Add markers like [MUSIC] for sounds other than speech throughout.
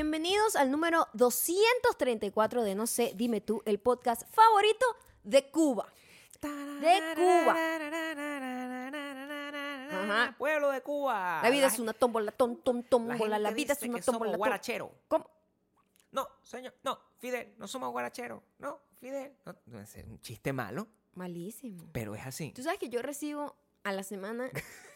bienvenidos al número 234 de No sé, dime tú, el podcast favorito de Cuba. De Cuba. Ajá. Pueblo de Cuba. La vida es una tómbola, tom, tom, tómbola. La, vida es una somos tómbola. tom- guarachero. ¿Cómo? No, señor, no, Fidel, no somos guaracheros. No, Fidel. No, no, es un chiste malo, Malísimo. pero es así. Tú sabes que yo recibo a la semana [LAUGHS]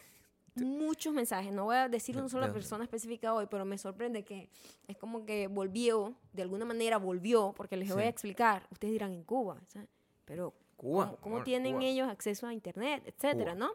muchos mensajes. No voy a decir una ¿De sola persona específica hoy, pero me sorprende que es como que volvió, de alguna manera volvió, porque les voy a explicar. Ustedes dirán en Cuba, ¿sabes? pero Cuba. ¿cómo, cómo amor, tienen Cuba. ellos acceso a internet, etcétera, Cuba. no?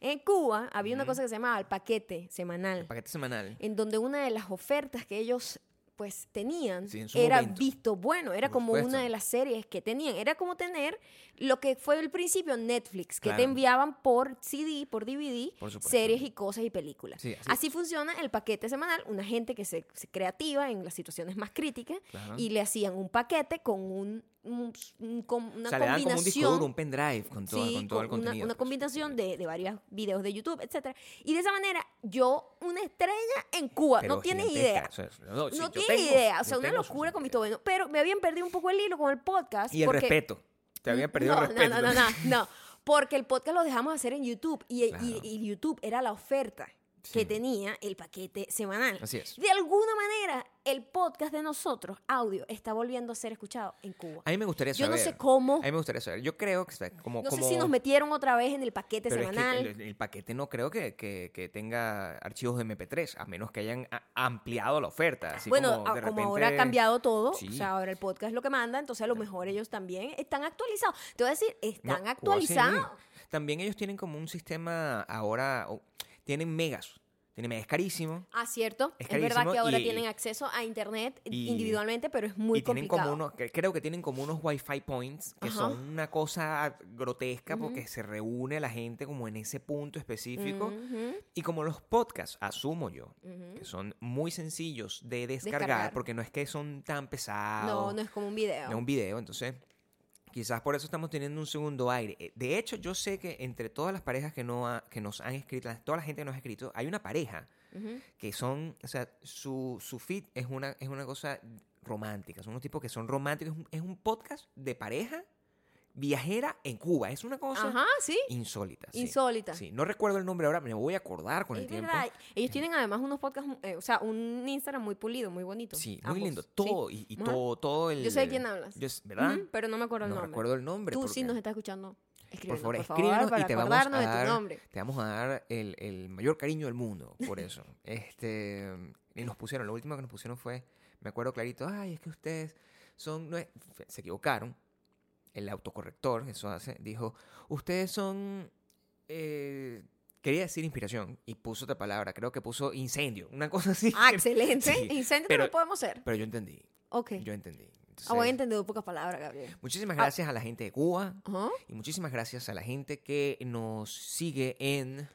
En Cuba había una cosa que se llamaba el paquete semanal, Paquete semanal. en donde una de las ofertas que ellos pues tenían Sí, era momento. visto bueno, era Por como supuesto. una de las series que tenían, era como tener lo que fue al principio Netflix, que te enviaban por CD, por DVD, Por series y cosas y películas. Sí, así. así. funciona el paquete semanal, una gente que se, se creativa en las situaciones más críticas Claro. y le hacían un paquete con un, un- un- con una o sea, le dan como un disco combinación duro, un pendrive con todo, Sí, con todo el con una- contenido. Una, pues. combinación de, de varios videos de YouTube, etcétera. Y de esa manera, yo, una estrella en Cuba, Pero no tienes idea. o sea, no, yo tienes idea. O sea, una locura con mi todo. bueno. Pero me habían perdido un poco el hilo con el podcast. Y el porque- respeto. Te había perdido no, el respeto. No, no, no, no, [LAUGHS] no. Porque el podcast lo dejamos hacer en YouTube y, y- Claro. y YouTube era la oferta que tenía el paquete semanal. Así es. De alguna manera, el podcast de nosotros, audio, está volviendo a ser escuchado en Cuba. A mí me gustaría Yo saber. no sé cómo. A mí me gustaría saber. Yo creo que está como. No como sé si nos metieron otra vez en el paquete pero es que semanal. el, el paquete no creo que, que- que tenga archivos de MP3, a menos que hayan ampliado la oferta. Así bueno, como, como ahora ha cambiado todo, Sí. o sea, ahora el podcast es lo que manda, entonces a lo mejor ellos también están actualizados. Te voy a decir, No, están Cuba actualizados. También ellos tienen como un sistema ahora. Tienen megas. Tienen megas. Es carísimo. Ah, cierto. Es Es, verdad que ahora y- tienen acceso a internet y- individualmente, pero es muy y tienen complicado. como unos, creo que tienen como unos Wi-Fi points que Ajá. son una cosa grotesca porque se reúne la gente como en ese punto específico. Y como los podcasts, asumo yo, que son muy sencillos de descargar, Descargar. porque no es que son tan pesados. No, no es como un video. de un video, entonces quizás por eso estamos teniendo un segundo aire. Eh, De hecho, yo sé que entre todas las parejas que, no ha- que nos han escrito, toda la gente que nos ha escrito, hay una pareja que son, o sea, su, su feed es una, es una cosa romántica, son unos tipos que son románticos, es un, es un podcast de pareja viajera en Cuba, es una cosa Ajá, sí. insólita. sí. Insólita. Sí, no recuerdo el nombre ahora, me voy a acordar con el Es tiempo. verdad. Ellos tienen además unos podcasts, eh, o sea, un Instagram muy pulido, muy bonito. Sí, muy lindo. sí. Todo, y, todo, todo el... Yo sé de quién hablas. yo ¿Verdad? Pero no me acuerdo el no nombre. recuerdo el nombre. Tú porque- sí nos estás escuchando. Por favor, por escríbenos para y te vamos a acordarnos de dar, tu nombre. te vamos a dar el, el mayor cariño del mundo por eso. [LAUGHS] este Y nos pusieron, lo último que nos pusieron fue, me acuerdo clarito, ay, es que ustedes son, no es- se equivocaron. El autocorrector, eso hace, dijo, ustedes son, eh, quería decir inspiración y puso otra palabra, creo que puso incendio, una [LAUGHS] cosa así. Ah, excelente. [LAUGHS] Sí, Incendio pero- no podemos ser. Pero yo entendí, Ok. yo entendí. Ah, voy entender pocas palabras, Gabriel. muchísimas Ah. gracias a la gente de Cuba, Ajá. y muchísimas gracias a la gente que nos sigue en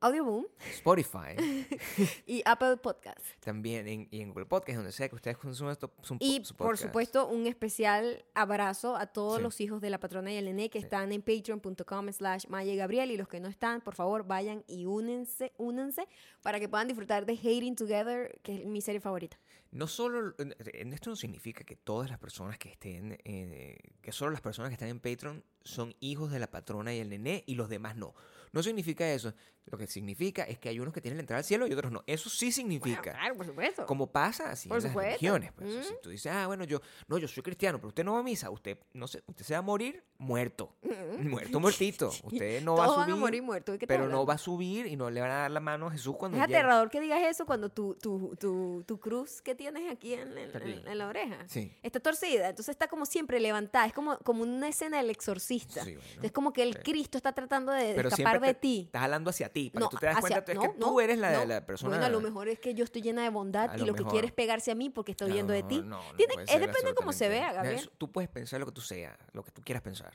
Audioboom Spotify, [LAUGHS] y Apple Podcast. también en, y en Google Podcast, donde sea que ustedes consuman esto. su- Y su por supuesto, un especial abrazo a todos Sí. los hijos de la patrona y el nené que Sí. están en patreon.com slash Maya Gabriel. Y los que no están, por favor, vayan y únense, únense para que puedan disfrutar de Hating Together, que es mi serie favorita. No solo, en esto no significa que todas las personas que estén, eh, que solo las personas que están en Patreon son hijos de la patrona y el nené y los demás no. No significa eso. Lo que significa es que hay unos que tienen la entrada al cielo y otros no. Eso sí significa. Bueno, claro, por supuesto. Como pasa así Por en las supuesto. religiones. Pues. Mm. Si tú dices, ah, bueno, yo, no, yo soy cristiano, pero usted no va a misa, usted, no sé, usted se va a morir muerto. Muerto, muertito. [LAUGHS] Usted no va a subir. van a morir muertos. ¿de qué te pero no va a subir y no le van a dar la mano a Jesús cuando Es llegue. aterrador que digas eso cuando tu, tu, tu, tu cruz que tienes aquí en, en- Está en- bien. en la oreja Sí. está torcida. Entonces está como siempre levantada. Es como, como una escena del exorcista. Sí, bueno. Es como que el Sí. Cristo está tratando de, Pero escapar de ti. Estás hablando hacia ti, para No, que tú te das hacia- cuenta es no, que tú no, eres la, no. la persona. Bueno, a lo mejor es que yo estoy llena de bondad y lo lo que mejor. quiere es pegarse a mí porque estoy huyendo de ti. es depende de cómo se vea, Gabriel. Tú puedes pensar lo que tú seas, lo que tú quieras pensar.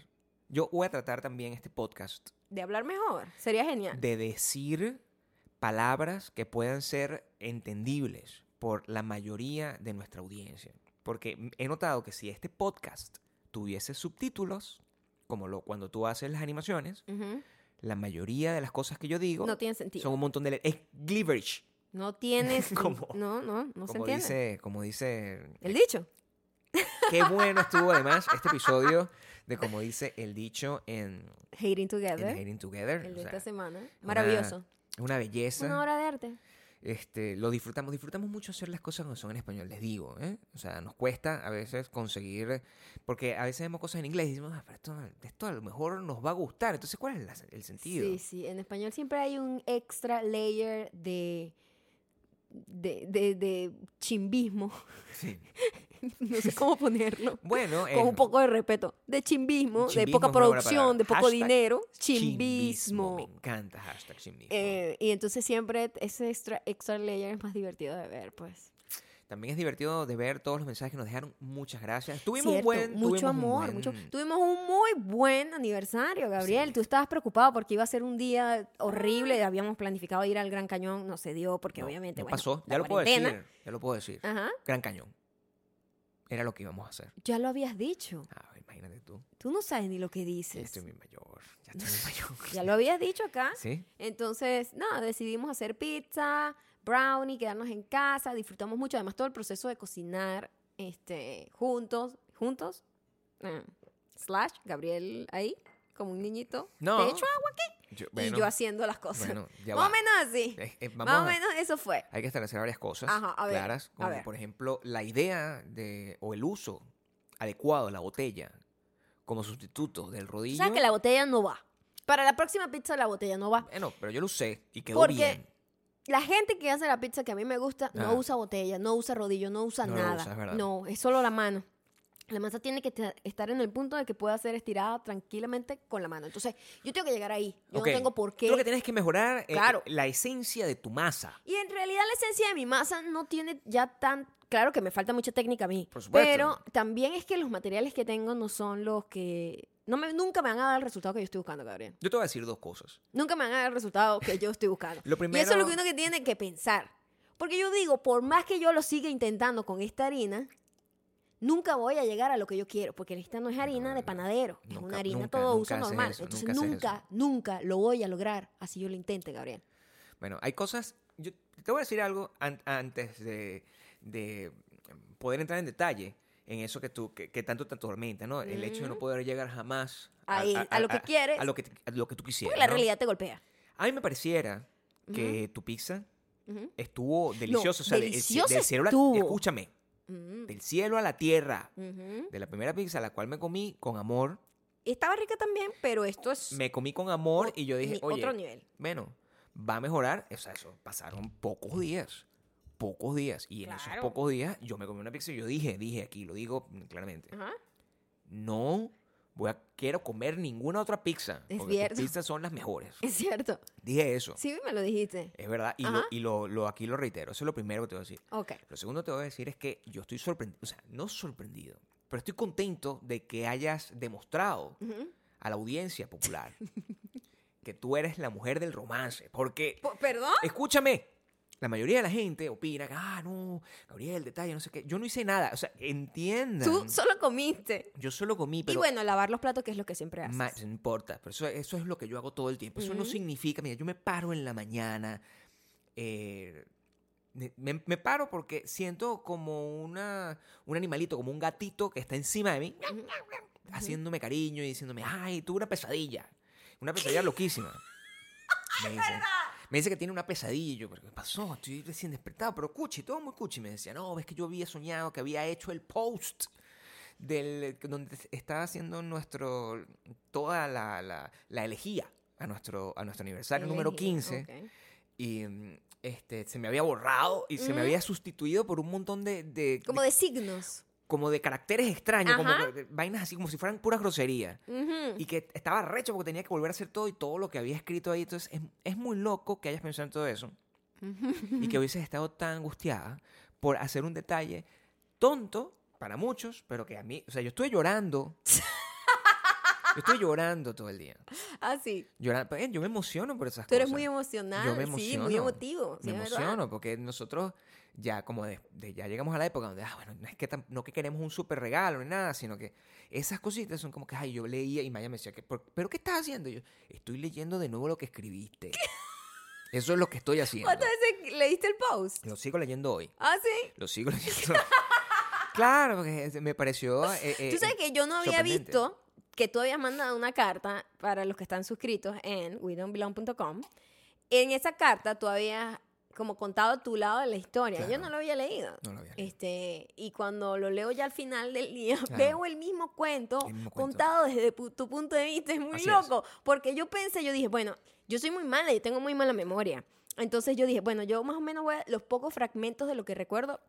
Yo voy a tratar también este podcast De hablar mejor. Sería genial. de decir palabras que puedan ser entendibles por la mayoría de nuestra audiencia. Porque he notado que si este podcast tuviese subtítulos, como lo, cuando tú haces las animaciones, Ujú. La mayoría de las cosas que yo digo No tiene sentido. son un montón de... le- Es gibberish. No tienes. [LAUGHS] ¿Cómo? No, no, no se como entiende. dice, como dice, El dicho. [LAUGHS] qué bueno estuvo además este episodio de como dice el dicho en, Hating en Together. Hating Together. El o de sea, esta semana. Maravilloso. una belleza. Una obra de arte. Este, lo disfrutamos, disfrutamos mucho hacer las cosas cuando son en español, les digo, ¿eh? O sea, nos cuesta a veces conseguir, porque a veces vemos cosas en inglés y decimos, ah, pero esto, esto a lo mejor nos va a gustar, entonces, ¿cuál es la- el sentido? Sí, sí. En español siempre hay un extra layer de. de, de, de chimbismo. Sí. [LAUGHS] [LAUGHS] no sé cómo ponerlo. Bueno, Con eh, un poco de respeto. De chimbismo, de poca producción, de poco Hashtag dinero. chimbismo, Chimbismo. Me encanta hashtag chimbismo. Eh, y entonces siempre ese extra, extra layer es más divertido de ver, pues. También es divertido de ver todos los mensajes que nos dejaron. Muchas gracias. Tuvimos Cierto, buen, mucho tuvimos un amor, buen- mucho. Tuvimos un muy buen aniversario, Gabriel. Sí. Tú estabas preocupado porque iba a ser un día horrible. Habíamos planificado ir al Gran Cañón, no se dio porque No, obviamente no bueno, pasó. Ya lo puedo decir. Ya lo puedo decir. Ajá. Gran Cañón. Era lo que íbamos a hacer. Ya lo habías dicho. Ah, imagínate tú. Tú no sabes ni lo que Ya dices. estoy muy mayor. Ya estoy muy mayor. [LAUGHS] Ya lo habías dicho acá. ¿Sí? Entonces, nada, decidimos hacer pizza, brownie, quedarnos en casa, disfrutamos mucho, además todo el proceso de cocinar este, juntos, juntos, eh, slash, Gabriel ahí, como un niñito, No. ¿te echo agua aquí? Yo- y yo haciendo las cosas. bueno, ya Más va. o menos así. Eh, eh, Más o menos eso fue. Hay que establecer varias cosas Ajá, a ver, claras, a como ver. por ejemplo la idea de o el uso adecuado de la botella como sustituto del O rodillo. sea que la botella no va. Para la próxima pizza la botella no va. Bueno, pero yo lo usé y quedó Porque bien. La gente que hace la pizza que a mí me gusta no Ah. usa botella, no usa rodillo, no usa No nada. usa, no, es solo la mano. La masa tiene que estar en el punto de que pueda ser estirada tranquilamente con la mano. Entonces, yo tengo que llegar ahí. Yo Ok, no tengo por qué. Tú lo que tienes que mejorar eh, Claro. la esencia de tu masa. Y en realidad la esencia de mi masa no tiene ya tan... Claro que me falta mucha técnica a mí. Por supuesto. Pero también es que los materiales que tengo no son los que... No me, nunca me van a dar el resultado que yo estoy buscando, Gabriel. Yo te voy a decir dos cosas. Nunca me van a dar el resultado que yo estoy buscando. [LAUGHS] Lo Y primero, eso es lo que uno que tiene que pensar. Porque yo digo, por más que yo lo siga intentando con esta harina, nunca voy a llegar a lo que yo quiero. Porque esta no es harina No, de no. panadero. es Nunca, una harina nunca, todo nunca uso normal. eso, Entonces nunca nunca, lo voy a lograr así yo lo intente, Gabriel. bueno, hay cosas. Yo te voy a decir algo an- antes de, de poder entrar en detalle en eso que tú que, que tanto te atormenta, ¿no? El hecho de no poder llegar jamás a lo que quieres. a lo que, lo que tú quisieras. Porque la ¿no? realidad te golpea. A mí me pareciera que tu pizza estuvo deliciosa. o sea, del- deliciosa del cielo a- estuvo. escúchame, Mm, del cielo a la tierra. De la primera pizza, la cual me comí con amor, Estaba rica también, pero esto es me comí con amor o- y yo dije, oye, otro nivel. bueno, va a mejorar. O sea, eso, pasaron pocos días. Pocos días. Y en esos pocos días yo me comí una pizza y yo dije, dije aquí, lo digo claramente, Ajá. no voy a, quiero comer ninguna otra pizza. Es porque cierto. tus pizzas son las mejores. Es cierto. Dije eso. Sí, me lo dijiste. Es verdad. Y, lo, y lo, lo- aquí lo reitero. Eso es lo primero que te voy a decir. Ok. Lo segundo que te voy a decir es que yo estoy sorprendido, o sea, no sorprendido, pero estoy contento de que hayas demostrado a la audiencia popular [LAUGHS] que tú eres la mujer del romance. Porque, Po- ¿Perdón? escúchame, la mayoría de la gente opina que, ah, no, Gabriel, detalle, no sé qué. Yo no hice nada. O sea, entiendan. Tú solo comiste. Yo solo comí, y pero... bueno, lavar los platos, que es lo que siempre haces. no importa, pero eso, eso es lo que yo hago todo el tiempo. Eso no significa, mira, yo me paro en la mañana, eh, me, me- paro porque siento como una, un animalito, como un gatito que está encima de mí, haciéndome cariño y diciéndome, ay, tuve una pesadilla. Una pesadilla loquísima. [LAUGHS] Me dice, me dice que tiene una pesadilla. Y yo, ¿pero qué pasó? Estoy recién despertado, pero cuchi, todo muy cuchi. Me decía, no, ves que yo había soñado que había hecho el post del donde estaba haciendo nuestro toda la, la, la elegía a nuestro, a nuestro aniversario número Elegí, 15 ok. y este, se me había borrado y se me había sustituido por un montón de, de- Como de- de signos. Como de caracteres extraños, como vainas así como si fueran puras groserías. Ujú. Y que estaba recho porque tenía que volver a hacer todo y todo lo que había escrito ahí. Entonces es, es muy loco que hayas pensado en todo eso y que hubieses estado tan angustiada por hacer un detalle tonto para muchos, pero que a mí, o sea, yo estuve llorando. [LAUGHS] Yo estoy llorando todo el día. Ah, sí. Llorando. Eh, Yo me emociono por esas Tú eres cosas. muy emocional. Yo me Sí, muy emociono. emotivo. sí, me es verdad. emociono porque nosotros ya como de, de- ya llegamos a la época donde ah, bueno no es que no que queremos un súper regalo ni nada sino que esas cositas son como que ay yo leía y Maya me decía que "¿Por- pero qué estás haciendo Y yo estoy leyendo de nuevo lo que escribiste Eso es lo que estoy haciendo. ¿Cuántas veces leíste el post? Lo sigo leyendo hoy. Ah, sí. Lo sigo leyendo. [LAUGHS] claro, porque me pareció. [LAUGHS] eh, eh, Tú sabes que yo no había visto que tú habías mandado una carta para los que están suscritos en wedon'tbelong.com. En esa carta tú habías como contado tu lado de la historia. Yo no lo había leído. No lo había leído. Este, y cuando lo leo ya al final del día, Claro. veo el mismo cuento El mismo cuento. contado desde pu- tu punto de vista. Es muy Así es. loco. Porque yo pensé, yo dije, bueno, yo soy muy mala, yo tengo muy mala memoria. Entonces yo dije, bueno, yo más o menos voy a, los pocos fragmentos de lo que recuerdo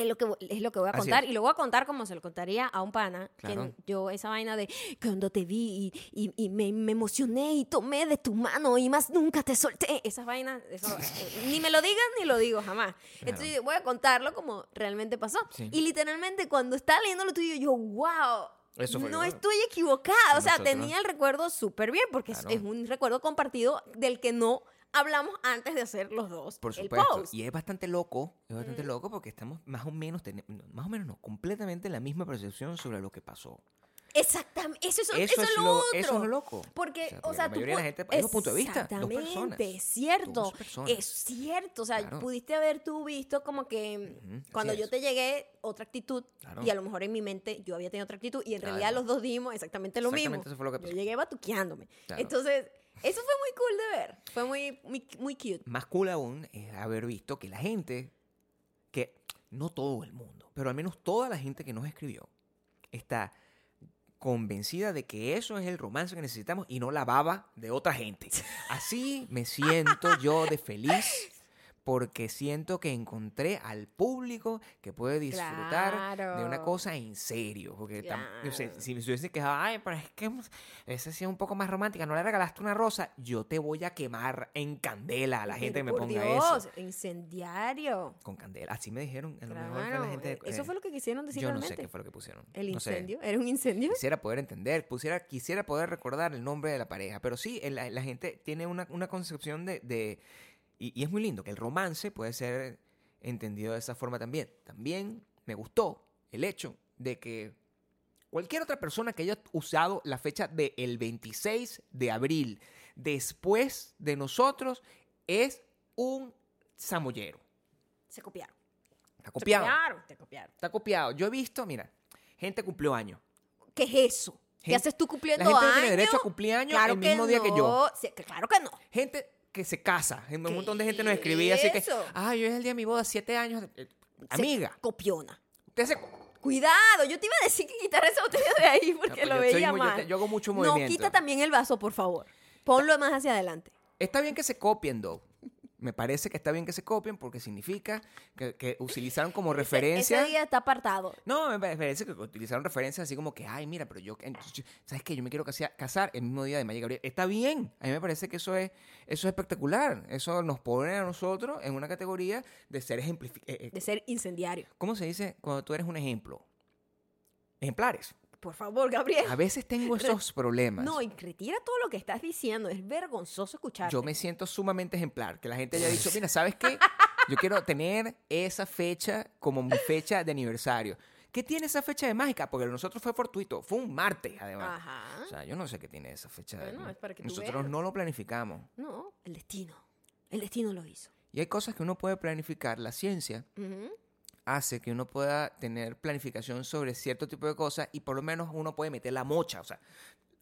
es lo que, es lo que voy a Así contar. es. Y lo voy a contar como se lo contaría a un pana. Claro. Que yo, esa vaina de cuando te vi y, y- y me, me emocioné y tomé de tu mano y más nunca te solté. Esas vainas, eso, eh, ni me lo digan ni lo digo jamás. Entonces voy a contarlo como realmente pasó. Sí. Y literalmente cuando estaba leyendo lo tuyo, yo, wow. Eso fue no estoy equivocada. O sea, Nosotros- tenía el recuerdo súper bien porque Claro. es un recuerdo compartido del que no hablamos antes de hacer los dos Por el supuesto. post. Y es bastante loco, es bastante loco porque estamos más o menos, más o menos no, completamente en la misma percepción sobre lo que pasó. Exactamente. Eso, es- Eso, eso es, lo, lo, otro. eso es lo loco. Porque, O sea, o porque sea, la tú mayoría de la gente- hay dos puntos de vista, dos Exactamente, personas, cierto. dos personas. Es cierto. O sea, Claro. pudiste haber tú visto como que Ujú, así cuando yo es. te llegué, otra actitud. Claro. Y a lo mejor en mi mente yo había tenido otra actitud. Y en Claro. realidad los dos dimos exactamente lo Exactamente mismo. eso fue lo que Yo pasó. llegué batuqueándome. Entonces, eso fue muy cool de ver. Fue muy, muy, muy cute. Más cool aún es haber visto que la gente, que no todo el mundo, pero al menos toda la gente que nos escribió, está convencida de que eso es el romance que necesitamos y no la baba de otra gente. [LAUGHS] Así me siento yo de feliz porque siento que encontré al público que puede disfrutar de una Claro. cosa en serio. Porque sé, Claro. si me hubiese quejado, ay, pero es que esa sí es un poco más romántica, no le regalaste una rosa, yo te voy a quemar en candela a la [LAUGHS] gente que me ponga Dios, eso. incendiario. Con candela. Así me dijeron. A lo mejor Claro, la gente. eh, eso fue lo que quisieron decir Yo no realmente. sé qué fue lo que pusieron. El No sé. incendio. ¿Era un incendio? Quisiera poder entender, pusiera, quisiera poder recordar el nombre de la pareja, pero sí, la, la gente tiene una, una concepción de... de- y, y es muy lindo, que el romance puede ser entendido de esa forma también. También me gustó el hecho de que cualquier otra persona que haya usado la fecha del 26 de abril después de nosotros es un samollero. Se copiaron. Está Se copiado. copiaron. Te copiaron. Está copiado. Yo he visto, mira, gente cumplió años. ¿Qué es eso? ¿Qué Gente- haces tú La cumpliendo gente no años? tiene derecho a cumplir años Claro el mismo día que yo. Sí, claro que no. Gente que se casa. Un ¿Qué montón de gente nos escribía así que, ah, yo es el día de mi boda, siete años. Eh, Amiga, Copiona. usted se... Cuidado, yo te iba a decir que quitar esa botella de ahí porque No, lo yo veía muy- yo mal. te- yo hago mucho no, movimiento. quita también el vaso, por favor. Ponlo más hacia adelante. Está bien que se copien, Doug. Me parece que está bien que se copien porque significa que, que [LAUGHS] utilizaron como Ese- referencia... Ese, día está apartado. No, me parece que utilizaron referencias así como que, ay, mira, pero yo, ¿sabes qué? Yo me quiero casa- casar el mismo día de Maya Gabriel. Está bien. A mí me parece que eso es, eso es espectacular. Eso nos pone a nosotros en una categoría de ser ejemplificados. De ser incendiario. ¿Cómo se dice cuando tú eres un ejemplo? Ejemplares. Por favor, Gabriel. A veces tengo [LAUGHS] esos problemas. No, y retira todo lo que estás diciendo. Es vergonzoso escuchar. Yo me siento sumamente ejemplar. Que la gente haya dicho, [LAUGHS] mira, ¿sabes qué? Yo quiero tener esa fecha como mi fecha de aniversario. ¿Qué tiene esa fecha de mágica? Porque nosotros fue fortuito. Fue un martes, además. Ajá. O sea, yo no sé qué tiene esa fecha. de- Bueno, es para que Nosotros veas. no lo planificamos. No, el destino. El destino lo hizo. Y hay cosas que uno puede planificar. La ciencia Ujú. Hace que uno pueda tener planificación sobre cierto tipo de cosas y por lo menos uno puede meter la mocha, o sea,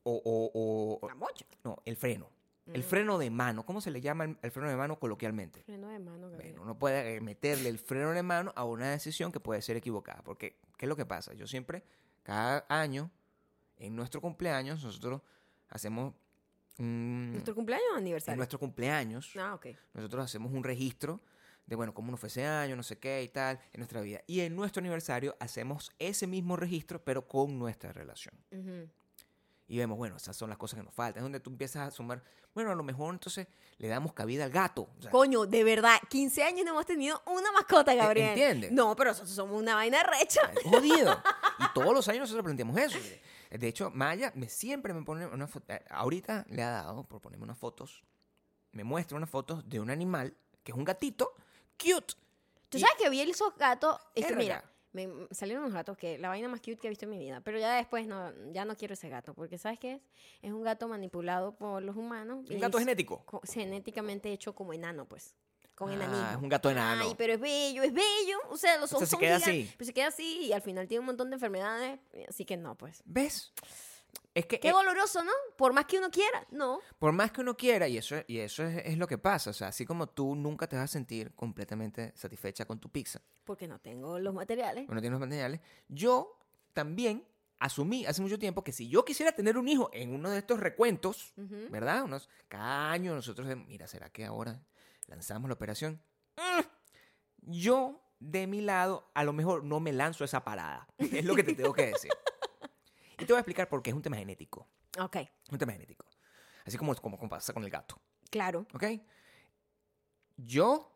o, o- o- La mocha. no, el freno. El Mm. freno de mano. ¿Cómo se le llama el, el freno de mano coloquialmente? Freno de mano, Gabriel. Bueno, uno puede eh, meterle el freno de mano a una decisión que puede ser equivocada. Porque, ¿qué es lo que pasa? Yo siempre, cada año, en nuestro cumpleaños, nosotros hacemos un... ¿Nuestro cumpleaños o en aniversario? nuestro cumpleaños, Ah, ok. nosotros hacemos un registro de, bueno, cómo nos fue ese año, no sé qué y tal, en nuestra vida. Y en nuestro aniversario hacemos ese mismo registro, pero con nuestra relación. Y vemos, bueno, esas son las cosas que nos faltan. Es donde tú empiezas a sumar, bueno, a lo mejor entonces le damos cabida al gato. O sea, Coño, de verdad, 15 años no hemos tenido una mascota, Gabriel. ¿entiendes? No, pero nosotros somos una vaina recha. es jodido. [LAUGHS] Y todos los años nosotros planteamos eso. De hecho, Maya me, siempre me pone una foto. Ahorita le ha dado por ponerme unas fotos. Me muestra unas fotos de un animal que es un gatito cute. Tú sabes que vi esos gatos. Este, Verga. mira, Me salieron unos gatos que la vaina más cute que he visto en mi vida. Pero ya después no, ya no quiero ese gato. Porque ¿sabes qué es? Es un gato manipulado por los humanos. Un gato es genético. co- genéticamente hecho como enano, pues. Con Ah, enanismo. es un gato enano. Ay, pero es bello, es bello. O sea, los O sea, ojos se son queda gigantes, así. Pero se queda así y al final tiene un montón de enfermedades. Así que no, pues. ¿Ves? Es que Qué eh, doloroso, ¿no? Por más que uno quiera, no. por más que uno quiera, y eso, y eso es, es lo que pasa, o sea, así como tú nunca te vas a sentir completamente satisfecha con tu pizza, Porque no tengo los materiales. no tienes los materiales, yo también asumí hace mucho tiempo que si yo quisiera tener un hijo en uno de estos recuentos. ¿verdad? Unos, cada año nosotros, de- mira, ¿será que ahora lanzamos la operación? Mm. Yo, de mi lado, a lo mejor no me lanzo esa parada. Es lo que te tengo que decir. [LAUGHS] Y te voy a explicar por qué es un tema genético. Ok, un tema genético. Así como, como, como pasa con el gato. claro. ¿Ok? Yo,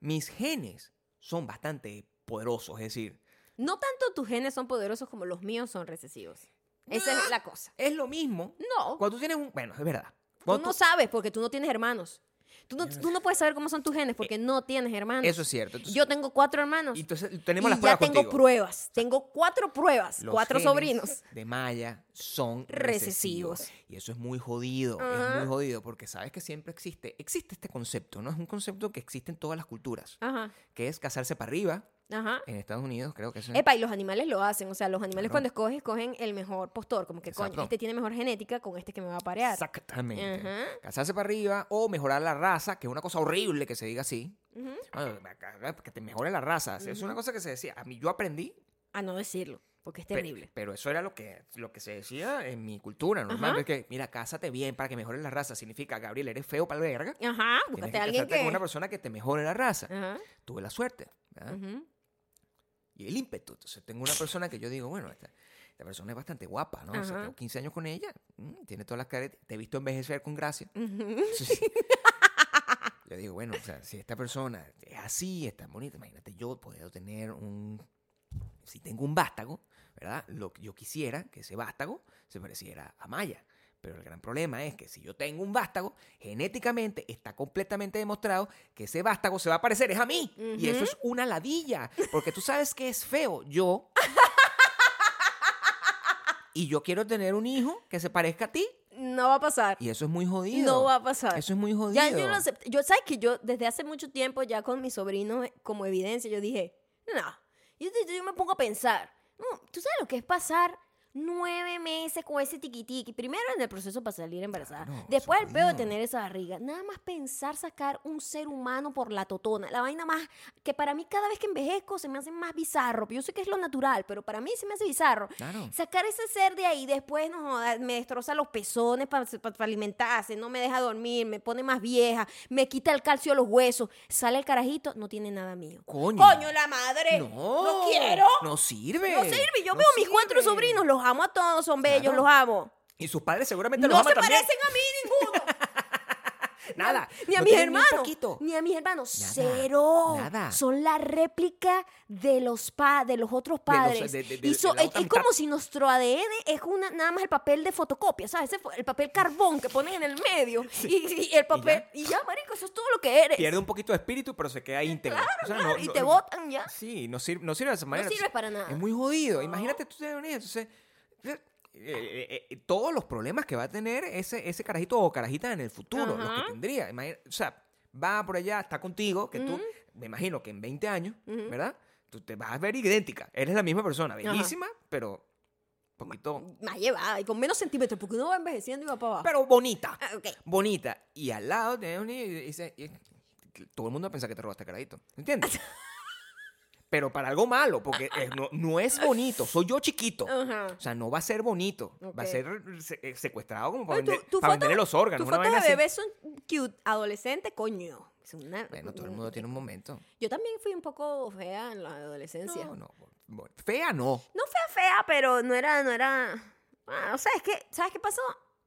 mis genes son bastante poderosos. Es decir, No tanto tus genes son poderosos como los míos son recesivos. Esa es la cosa. es lo mismo No, cuando tú tienes un... Bueno, es verdad. tú Cuando no tú- sabes porque tú no tienes hermanos. Tú no, tú no puedes saber cómo son tus genes porque no tienes hermanos. Eso es cierto. Entonces, Yo tengo cuatro hermanos. y entonces tenemos y las ya pruebas tengo contigo. pruebas. Tengo cuatro pruebas. Los cuatro genes sobrinos. de Maya son Recesivos. recesivos. Y eso es muy jodido. Es muy jodido porque sabes que siempre existe. Existe este concepto, ¿no? Es un concepto que existe en todas las culturas. Ajá, Que es casarse para arriba. Ajá. En Estados Unidos creo que eso es... Epa, y los animales lo hacen. O sea, los animales Claro. cuando escogen, escogen el mejor postor. Como que, coño, Exacto. este tiene mejor genética con este que me va a parear. Exactamente. Ajá. Casarse para arriba o mejorar la raza, que es una cosa horrible que se diga así. Bueno, que te mejore la raza. Es una cosa que se decía. A mí yo aprendí, A no decirlo, porque es terrible. pero eso era lo que, lo que se decía en mi cultura normal. Es que, mira, cásate bien para que mejore la raza. Significa, Gabriel, eres feo para la verga. Ajá, búscate a alguien que... con una persona que te mejore la raza. Ajá, Tuve la suerte. ¿verdad? Y el ímpetu. Entonces tengo una persona que yo digo, bueno, esta, esta persona es bastante guapa, ¿no? O sea, tengo 15 años con ella. mm, tiene todas las caras. Te he visto envejecer con gracia. Sí. [LAUGHS] Yo digo, bueno, o sea, si esta persona es así, es tan bonita, imagínate, yo puedo tener un. Si tengo un vástago, ¿verdad? Lo que yo quisiera que ese vástago se pareciera a Maya. Pero el gran problema es que si yo tengo un vástago, genéticamente está completamente demostrado que ese vástago se va a parecer es a mí. Y eso es una ladilla. Porque tú sabes que es feo. Yo. y yo quiero tener un hijo que se parezca a ti. No va a pasar. Y eso es muy jodido. No va a pasar. Eso es muy jodido. Ya yo lo acepté. Yo, ¿sabes que Yo desde hace mucho tiempo ya con mi sobrino eh, como evidencia, yo dije, no. Yo, yo- yo me pongo a pensar, no, ¿tú sabes lo que es pasar nueve meses con ese tiquitiqui? Primero en el proceso para salir embarazada. Claro, Después el peor de tener esa barriga. Nada más pensar sacar un ser humano por la totona. La vaina más, que para mí cada vez que envejezco se me hace más bizarro. Yo sé que es lo natural, pero para mí se me hace bizarro. Claro. Sacar ese ser de ahí después no me destroza los pezones para alimentarse, no me deja dormir, me pone más vieja, me quita el calcio de los huesos. Sale el carajito, no tiene nada mío. Coño. ¡Coño, la madre! No. ¡No quiero! No sirve. No sirve. Yo No veo mis cuatro sobrinos, los amo a todos, son bellos, Claro. los amo. Y sus padres seguramente No los se aman también. parecen a mí ninguno. [LAUGHS] Nada. Ni a no mis hermanos. Ni a mis hermanos. Nada, Cero. nada. Son la réplica de los pa de los otros De los- padres. de- de- de- y so- es, como si nuestro ADN es una, nada más el papel de fotocopia, ¿sabes? El papel carbón que ponen en el medio. [LAUGHS] Y, y el papel. Y ya. marico, eso es todo lo que eres. Pierde un poquito de espíritu, pero se queda íntegro. O sea, no- Claro, y no- te no- botan ya. Sí, no sirve, no sirve de esa manera. sirve para nada. Es muy jodido. No. Imagínate tú tener un hijo. Entonces, eh, eh, eh, todos los problemas que va a tener ese, ese carajito o carajita en el futuro, los que tendría. Imagina- o sea, va por allá, está contigo, que tú, me imagino que en 20 años, Ujú. ¿verdad? Tú te vas a ver idéntica. Eres la misma persona, bellísima, pero poquito... Más llevada y con menos centímetros, porque uno va envejeciendo y va para abajo. Pero bonita. Ah, bonita. Y al lado tenés un niño y y- todo el mundo piensa que te robaste carajito. ¿Entiendes? [LAUGHS] Pero para algo malo, porque es- no, no es bonito. Soy yo chiquito. Ajá. O sea, no va a ser bonito. Va a ser se- eh, secuestrado como para, vender, tu para foto- venderle los órganos. Tus fotos de bebés son cute, adolescente, coño. Es una- Bueno, todo el mundo tiene un momento. Yo también fui un poco fea en la adolescencia. No, No, no. Fea no. fea, fea, pero no era, no era. Ah, o sea, es que, ¿sabes qué pasó?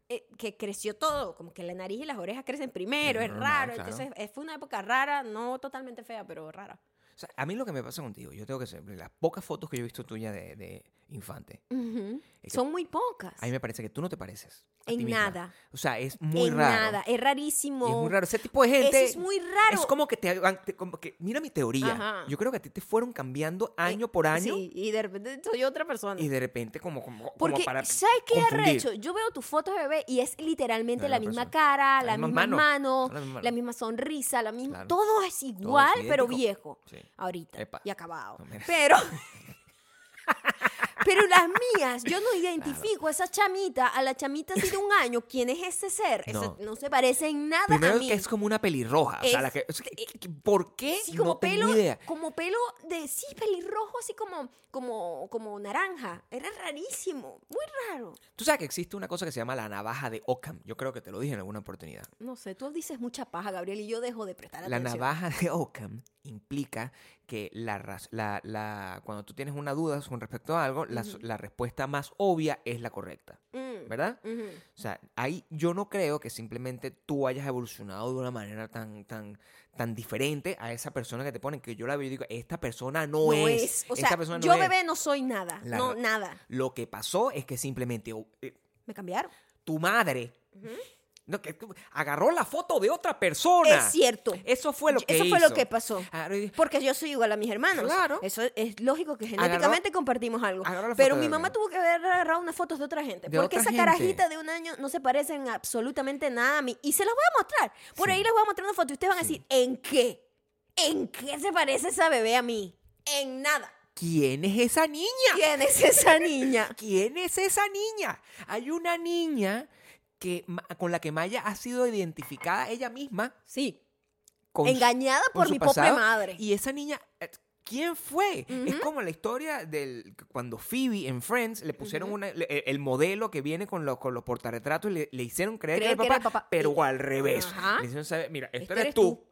Eh, que creció todo, como que la nariz y las orejas crecen primero, Es es raro. claro. Entonces, eh, fue una época rara, no totalmente fea, pero rara. Sea, a mí lo que me pasa contigo, yo tengo que ser, las pocas fotos que yo he visto tuyas de, de infante, Ujú. Es que Son muy pocas. a mí me parece que tú no te pareces. a ti En misma. nada. O sea, es muy en raro. nada. Es rarísimo. Y es muy raro. Ese tipo de gente. Eso es muy raro. Es como que te, te- como que- mira mi teoría. Ajá. Yo creo que a ti te fueron cambiando año por año Sí, y de repente soy otra persona. y de repente como, como, como Porque, para ¿sabes qué arrecho? Yo veo tus fotos de bebé y es literalmente La la, misma persona. cara, la misma mano, la misma sonrisa, la misma... Claro. Todo es igual, pero viejo. Sí. Ahorita. Epa. Y acabado. No. Pero... [LAUGHS] Pero las mías, yo no [LAUGHS] identifico a esa chamita, a la chamita así de un año. ¿Quién es ese ser? No. no. se parece en nada Primero a mí. que es como una pelirroja. o sea, Es- la que, o sea, que- que- ¿Por qué? Sí, como no tengo pelo, idea. como pelo de sí, pelirrojo, así como, como, como naranja. Era rarísimo, muy raro. Tú sabes que existe una cosa que se llama la navaja de Ockham. Yo creo que te lo dije en alguna oportunidad. No sé, tú dices mucha paja, Gabriel, y yo dejo de prestar La atención. navaja de Ockham implica que la, la, la- cuando tú tienes una duda con respecto a algo, la, Ujú. la respuesta más obvia es la correcta, Mm, ¿verdad? O sea, ahí yo no creo que simplemente tú hayas evolucionado de una manera tan, tan, tan diferente a esa persona que te ponen, que yo la veo y digo, esta persona no, No es. es. O esta sea, persona no yo es". bebé no soy nada. No, nada. Lo que pasó es que simplemente oh, eh, Me cambiaron. tu madre. No, que, agarró la foto de otra persona. Es cierto. Eso fue lo que Eso hizo. fue lo que pasó. Porque yo soy igual a mis hermanos. Claro. Eso es, lógico que Agarró- genéticamente compartimos algo. Pero mi mamá tuvo que haber agarrado unas fotos de otra gente. De porque otra esa gente. carajita de un año no se parece en absolutamente nada a mí. Y se las voy a mostrar. Por Sí. ahí les voy a mostrar una foto y ustedes van a Sí. decir, ¿en qué? ¿En qué se parece esa bebé a mí? En nada. ¿Quién es esa niña? ¿Quién es esa niña? [LAUGHS] ¿Quién es esa niña? Hay una niña que, con la que Maya ha sido identificada ella misma. Sí. Con Engañada por mi pasado. madre. Y esa niña, eh, ¿quién fue? Es como la historia del cuando Phoebe en Friends le pusieron una, le- el, el modelo que viene con los, con los portarretratos y le, le hicieron creer, Creer que, era el papá, pero Y- al revés. Ajá. Le hicieron saber, mira, esto Este eres eres tú.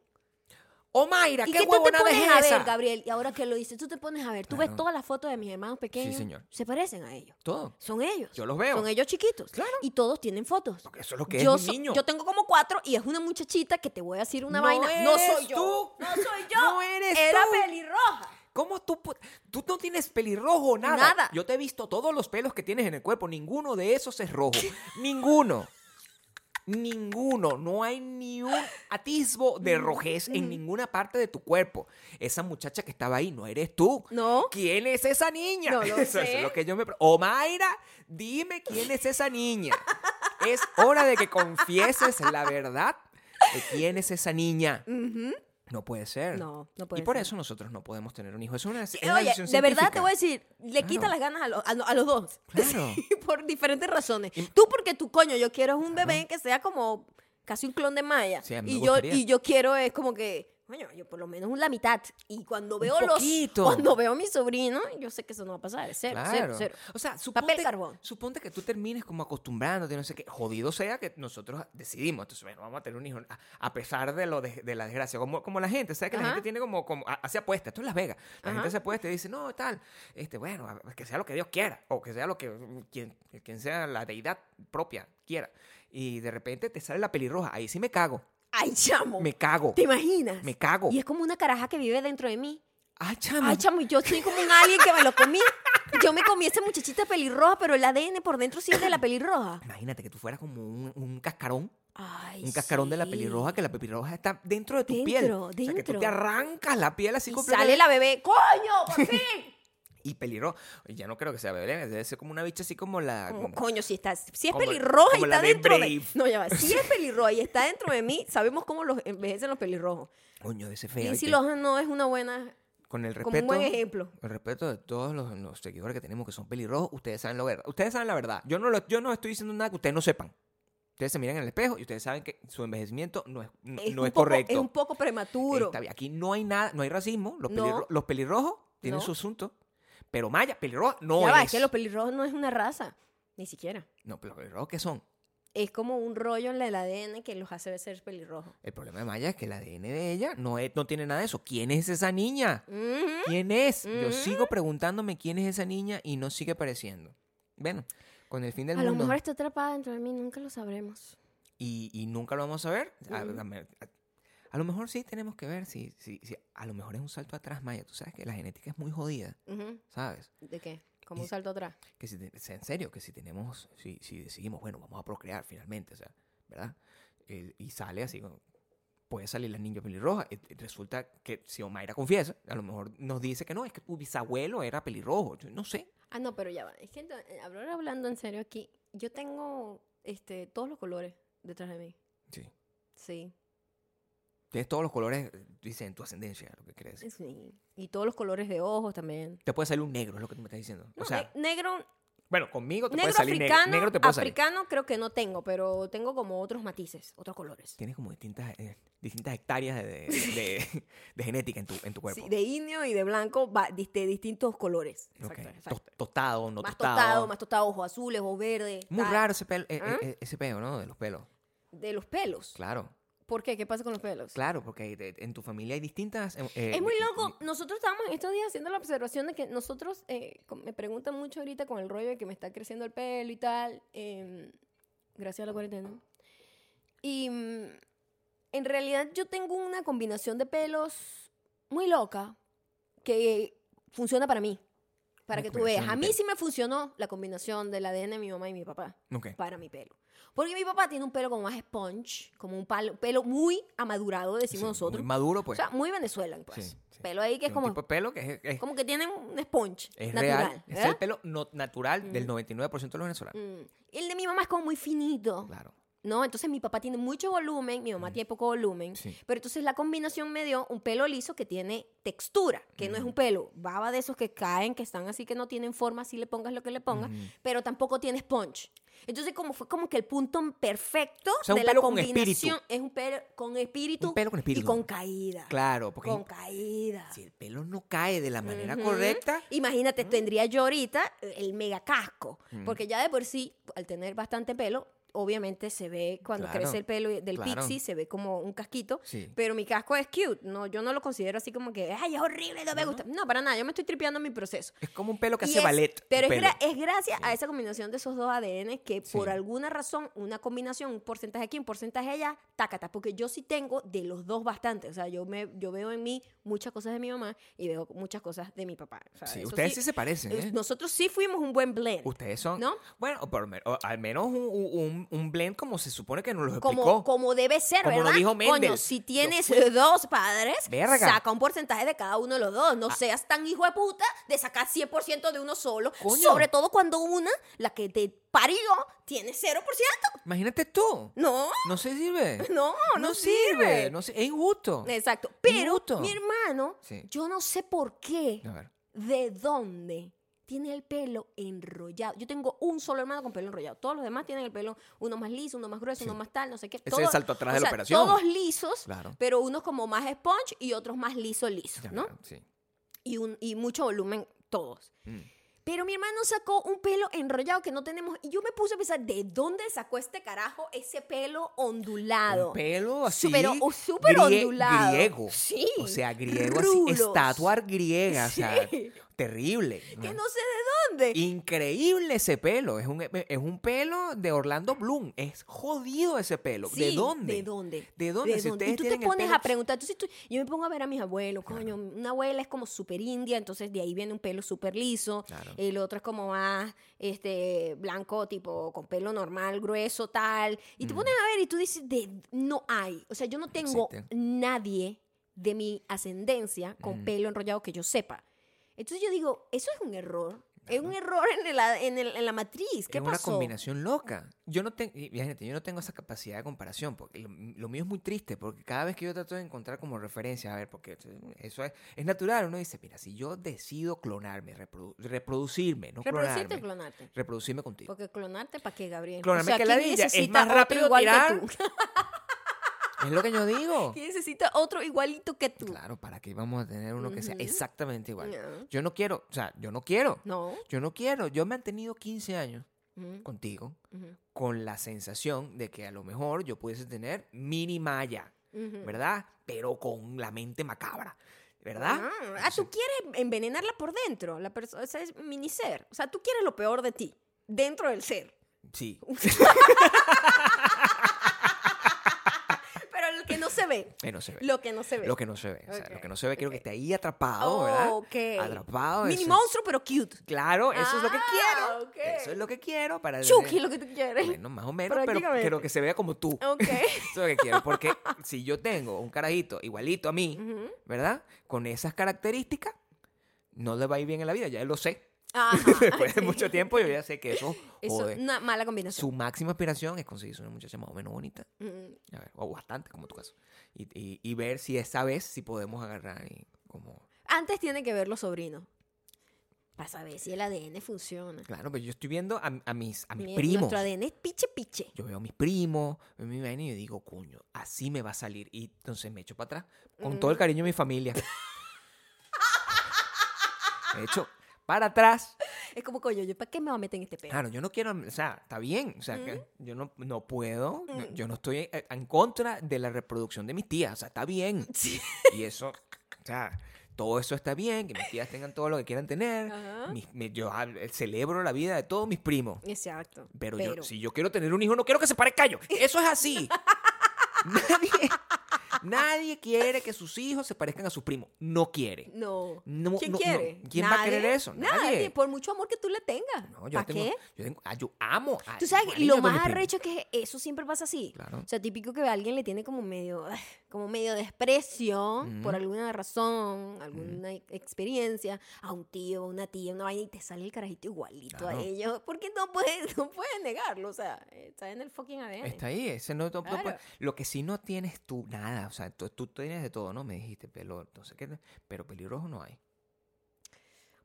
Tú. Oh, Mayra, ¿Y qué qué tú te pones es a esa? ver, Gabriel? Y ahora que lo dices, tú te pones a ver. Tú Claro. ves todas las fotos de mis hermanos pequeños. señor. Se parecen a ellos. Todo. Son ellos. Yo los veo. Son ellos chiquitos. Claro. Y todos tienen fotos. Porque eso es lo que yo, es so- niño. yo tengo como cuatro y es una muchachita que te voy a decir una No vaina. No eres soy yo. tú. No soy [LAUGHS] yo. No eres Era tú. pelirroja. ¿Cómo tú, tú no tienes pelirrojo nada? Nada. Yo te he visto todos los pelos que tienes en el cuerpo. Ninguno de esos es rojo. [LAUGHS] Ninguno. Ninguno. No hay ni un atisbo de rojez en ninguna parte de tu cuerpo. Esa muchacha que estaba ahí no eres tú. No. ¿Quién es esa niña? No lo [LAUGHS] Eso sé. es lo que yo me O Mayra, dime quién es esa niña. es hora de que confieses la verdad de quién es esa niña. No puede ser. No, no puede Y por ser. eso nosotros no podemos tener un hijo. Es una, es una Oye, decisión de verdad te voy a decir, le quita las ganas a, lo- a lo- a los dos. [LAUGHS] Claro. Sí, por diferentes razones. Tú porque tu coño, yo quiero es un bebé que sea como casi un clon de Maya. Sí, a mí me y yo gustaría. y yo quiero es como que, coño, yo por lo menos la mitad. Y cuando veo los poquito. cuando veo a mi sobrino, yo sé que eso no va a pasar, cero, Claro. cero, cero. O sea, suponte, Papel carbón. suponte que tú termines como acostumbrándote, no sé qué. Jodido sea que nosotros decidimos. Entonces, bueno, vamos a tener un hijo. A, pesar de lo de, de la desgracia. Como, como la gente, ¿sabes? Que la Ajá. gente tiene como. como ha- hace apuestas. Esto es Las Vegas. La Ajá. gente se apuesta y dice, no, tal. Este, bueno, que sea lo que Dios quiera. O que sea lo que. Quien, quien sea la deidad propia quiera. Y de repente te sale la pelirroja. Ahí sí me cago. Ay, chamo. Me cago. ¿Te imaginas? Me cago. Y es como una caraja que vive dentro de mí. Ay, chamo. Ay, chamo, y yo soy como un alien que me lo comí. Yo me comí esa muchachita pelirroja, pero el ADN por dentro sí es de la pelirroja. Imagínate que tú fueras como un, un cascarón. Ay, Un cascarón de la pelirroja, que la pelirroja está dentro de tu Dentro, piel. O sea, que tú dentro. te arrancas la piel así Y completamente. sale la bebé, coño, por [LAUGHS] fin. Y pelirroja. Ya no creo que sea bebé, debe ser como una bicha así como la... Como, como- coño, si está, si es como- pelirroja y como está de dentro de, Brave. No, ya va. Si es [LAUGHS] pelirroja y está dentro de mí, sabemos cómo los envejecen los pelirrojos. Coño, de ese feo. Lindsay Lohan no es una buena, Con el como respeto... un buen ejemplo. El respeto de todos los, los seguidores que tenemos que son pelirrojos, ustedes saben la verdad. Ustedes saben la verdad. Yo no, lo- yo no estoy diciendo nada que ustedes no sepan. Ustedes se miran en el espejo y ustedes saben que su envejecimiento no es, no Es no un es poco- correcto. Es un poco prematuro. Aquí no hay nada, no hay racismo. Los, No. pelirro- los pelirrojos tienen su asunto. Pero Maya, pelirroja no ya va, es. es que los pelirrojos no es una raza, ni siquiera. No, pero los pelirrojos, ¿qué son? Es como un rollo en el ADN que los hace ser pelirrojos. El problema de Maya es que el ADN de ella no, es, no tiene nada de eso. ¿Quién es esa niña? ¿Quién es? Yo sigo preguntándome quién es esa niña y no sigue apareciendo. Bueno, con el fin del A lo mundo. mejor está atrapada dentro de mí, nunca lo sabremos. y, y nunca lo vamos a ver. A- A lo mejor sí tenemos que ver si, si, si a lo mejor es un salto atrás, Maya. Tú sabes que la genética es muy jodida. ¿sabes? ¿De qué? Como un salto atrás. Que si, en serio, que si tenemos, si, si decidimos, bueno, vamos a procrear finalmente, o sea, ¿verdad? El- y sale así, puede salir la niña pelirroja. resulta que si Omaira confiesa, a lo mejor nos dice que no, es que tu bisabuelo era pelirrojo. Yo no sé. Ah, no, pero ya va. Es que ahora hablando en serio aquí, yo tengo este, todos los colores detrás de mí. Sí. Sí, Tienes todos los colores, dice, en tu ascendencia, lo que crees. sí. Y todos los colores de ojos también. Te puede salir un negro, es lo que tú me estás diciendo. No, o sea, ne- negro, bueno, conmigo te negro puede salir africano, Negro te puede salir. africano creo que no tengo, pero tengo como otros matices, otros colores. Tienes como distintas, eh, distintas hectáreas de, de- de- [LAUGHS] de genética en tu, en tu cuerpo. Sí, de indio y de blanco va, de distintos colores. Exacto, Tos- exacto. Tostado, no más tostado. tostado, más tostado, ojos azules, ojos verdes. Muy tal. raro ese, pelo, eh, ¿Ah? eh, ese pelo, ¿no? De los pelos. De los pelos. Claro. ¿Por qué? ¿Qué pasa con los pelos? Claro, porque en tu familia hay distintas... eh, eh, Es muy loco. Nosotros estábamos en estos días haciendo la observación de que nosotros, eh, me preguntan mucho ahorita con el rollo de que me está creciendo el pelo y tal, em, gracias a la cuarentena. Y mm, en realidad yo tengo una combinación de pelos muy loca que funciona para mí. Para Una que tú veas. A mí sí me funcionó la combinación del ADN de mi mamá y mi papá para mi pelo. Porque mi papá tiene un pelo como más sponge, como un palo- pelo muy amadurado, decimos Sí, nosotros. Muy maduro, pues. O sea, muy Venezuelan, pues. Sí, sí. Pelo ahí que es un como, tipo de pelo que es, es- como que tiene un sponge es natural. real. Es el pelo no, natural del Mm. 99% de los venezolanos. Mm. El de mi mamá es como muy finito, Claro. ¿No? Entonces mi papá tiene mucho volumen, mi mamá Mm. tiene poco volumen. Sí. Pero entonces la combinación me dio un pelo liso que tiene textura, que no es Mm. un pelo baba de esos que caen, que están así que no tienen forma, si le pongas lo que le pongas, pero tampoco tiene sponge. Entonces como fue como que el punto perfecto O sea, un de la pelo con espíritu. combinación es un pelo con espíritu, Un pelo con espíritu. y con caída. Claro, porque Con caída. si el pelo no cae de la manera correcta... Imagínate, tendría yo ahorita el mega casco. Mm. Porque ya de por sí, al tener bastante pelo, obviamente se ve cuando Claro, crece el pelo del claro. pixie, se ve como un casquito. Sí. Pero mi casco es cute. No, yo no lo considero así como que, ay, es horrible, no me gusta. No, para nada. Yo me estoy tripeando mi proceso. Es como un pelo que Y hace es- ballet. Pero es, gra- es gracias a esa combinación de esos dos ADN que por alguna razón, una combinación, un porcentaje aquí, un porcentaje allá, tácata. Porque yo sí tengo de los dos bastante. O sea, yo, me, yo veo en mí muchas cosas de mi mamá y veo muchas cosas de mi papá. O sea, Sí, ustedes sí, se parecen, eh. Nosotros sí fuimos un buen blend. Ustedes son... ¿No? Bueno, o por o al menos un, un- un blend como se supone que nos lo Como, explicó. como debe ser, Como lo ¿verdad? dijo Coño, Mendel. si Yo tienes dos padres, Verga. saca un porcentaje de cada uno de los dos. No seas tan hijo de puta de sacar 100% de uno solo. Coño. Sobre todo cuando una, la que te parió, tiene 0%. Imagínate tú. No, No se sirve. [LAUGHS] no, no, no sirve. sirve. No. Es injusto. Exacto. Pero Injusto. mi hermano, Sí. yo no sé por qué, A ver. de dónde tiene el pelo enrollado. Yo tengo un solo hermano con pelo enrollado. Todos los demás tienen el pelo, uno más liso, uno más grueso, Sí. uno más tal, no sé qué. Ese es el salto atrás de la sea, operación. Todos lisos, Claro. pero unos como más sponge y otros más liso, liso, Ya, ¿no? Sí. Y, un, y mucho volumen todos. Mm. Pero mi hermano sacó un pelo enrollado que no tenemos. Y yo me puse a pensar, ¿de dónde sacó este carajo ese pelo ondulado? Un pelo así. Súper grie- ondulado. Griego. Sí. O sea, griego Rulos. así. Estatua griega. O sea, Sí. terrible. Que no sé de Increíble ese pelo. Es un, es un pelo de Orlando Bloom. Es jodido ese pelo. ¿De dónde? ¿De dónde? ¿De dónde? ¿De Si dónde? Y tú te pones pelo- a preguntar. Entonces tú- yo me pongo a ver a mis abuelos, coño, una abuela es como súper india, entonces de ahí viene un pelo súper liso. Claro. El otro es como más este, blanco, tipo con pelo normal, grueso, tal. Y te Mm. pones a ver y tú dices, de, no hay. O sea, yo no tengo existe. nadie de mi ascendencia con Mm. pelo enrollado que yo sepa. Entonces yo digo, eso es un error. Es un error en, el- en, el- en la matriz. ¿Qué es una combinación loca. Yo no tengo, imagínate, yo no tengo esa capacidad de comparación, porque lo, lo mío es muy triste, porque cada vez que yo trato de encontrar como referencia, a ver, porque eso es, es natural, uno dice, mira, si yo decido clonarme, reprodu- reproducirme, no ¿Reproducirte o clonarme, clonarte? reproducirme contigo. Porque clonarte, ¿para qué, Gabriel? Clonarme que ¿quién ladilla, es necesita más rápido igual tirar. que tú? [LAUGHS] Es lo que yo digo. [LAUGHS] ¿Quién necesita otro igualito que tú? Claro, ¿para qué vamos a tener uno que sea exactamente igual? No. Yo no quiero, o sea, yo no quiero. No. Yo no quiero. Yo me he mantenido 15 años Ujú, contigo ujú, con la sensación de que a lo mejor yo pudiese tener mini maya. ujú. ¿verdad? Pero con la mente macabra, ¿verdad? Ah, ah, tú quieres envenenarla por dentro. La persona, esa es mini ser. O sea, tú quieres lo peor de ti, dentro del ser. Sí. [LAUGHS] [LAUGHS] Pero el que no se ve. No se ve. Lo que no se ve. Lo que no se ve. O sea, Ok, lo que no se ve, quiero que esté ahí atrapado, Oh, ¿verdad? ok. Atrapado. Mini eso- monstruo, pero cute. Claro, eso es lo que Ah, quiero. Eso es lo que quiero para... Chucky, lo que tú quieres. Bueno, más o menos, pero quiero que se vea como tú. Ok. [LAUGHS] Eso es lo que quiero. Porque si yo tengo un carajito igualito a mí. ¿verdad? Con esas características, no le va a ir bien en la vida, ya lo sé. Ajá. [LAUGHS] Después de mucho tiempo yo ya sé que eso es una mala combinación. Su máxima aspiración es conseguirse una muchacha más o menos bonita, Mm. a ver, o bastante, como tu caso. Y, y- y ver si esa vez si podemos agarrar y como... Antes tiene que ver los sobrinos. Para saber si el ADN funciona. Claro, pero yo estoy viendo a, a mis, a mis Mi- primos. Nuestro ADN es piche piche. Yo veo a mis primos, veo mi vaina y yo digo, coño, así me va a salir. Y entonces me echo para atrás, con todo el Mm. cariño de mi familia. [LAUGHS] me echo para atrás. Es como, coño, ¿yo para qué me voy a meter en este pedo? Claro, yo no quiero, o sea, está bien, o sea, Mm. que yo no, no puedo, no- Mm. yo no estoy eh, en contra de la reproducción de mis tías, o sea, está bien. [LAUGHS] Sí. Y eso, o sea, todo eso está bien, que mis tías tengan todo lo que quieran tener. Mis- yo ah, celebro la vida de todos mis primos. Exacto. Pero, yo, si yo quiero tener un hijo, no quiero que se parezca a yo. Eso es así. [LAUGHS] nadie, nadie quiere que sus hijos se parezcan a sus primos. No quiere. No. No, ¿Quién no, no. quiere? ¿Quién va a querer eso? Nadie. Nadie. Por mucho amor que tú le tengas. No, yo ¿Para tengo, qué? Yo, tengo- ah, yo amo. a- Tú sabes, a lo más arrecho es que eso siempre pasa así. Claro. O sea, típico que alguien le tiene como medio, como medio desprecio por alguna razón, alguna experiencia, a un tío, una tía, una vaina, y te sale el carajito igualito Claro. a ellos. Porque no puedes, [LAUGHS] no puedes negarlo. O sea, está en el fucking ADN. Está ahí, ese no, no- Claro. lo que sí no tienes tú, nada, o sea, tú, tú tienes de todo, ¿no? Me dijiste, pelo, sé qué, pero pelirrojo no hay.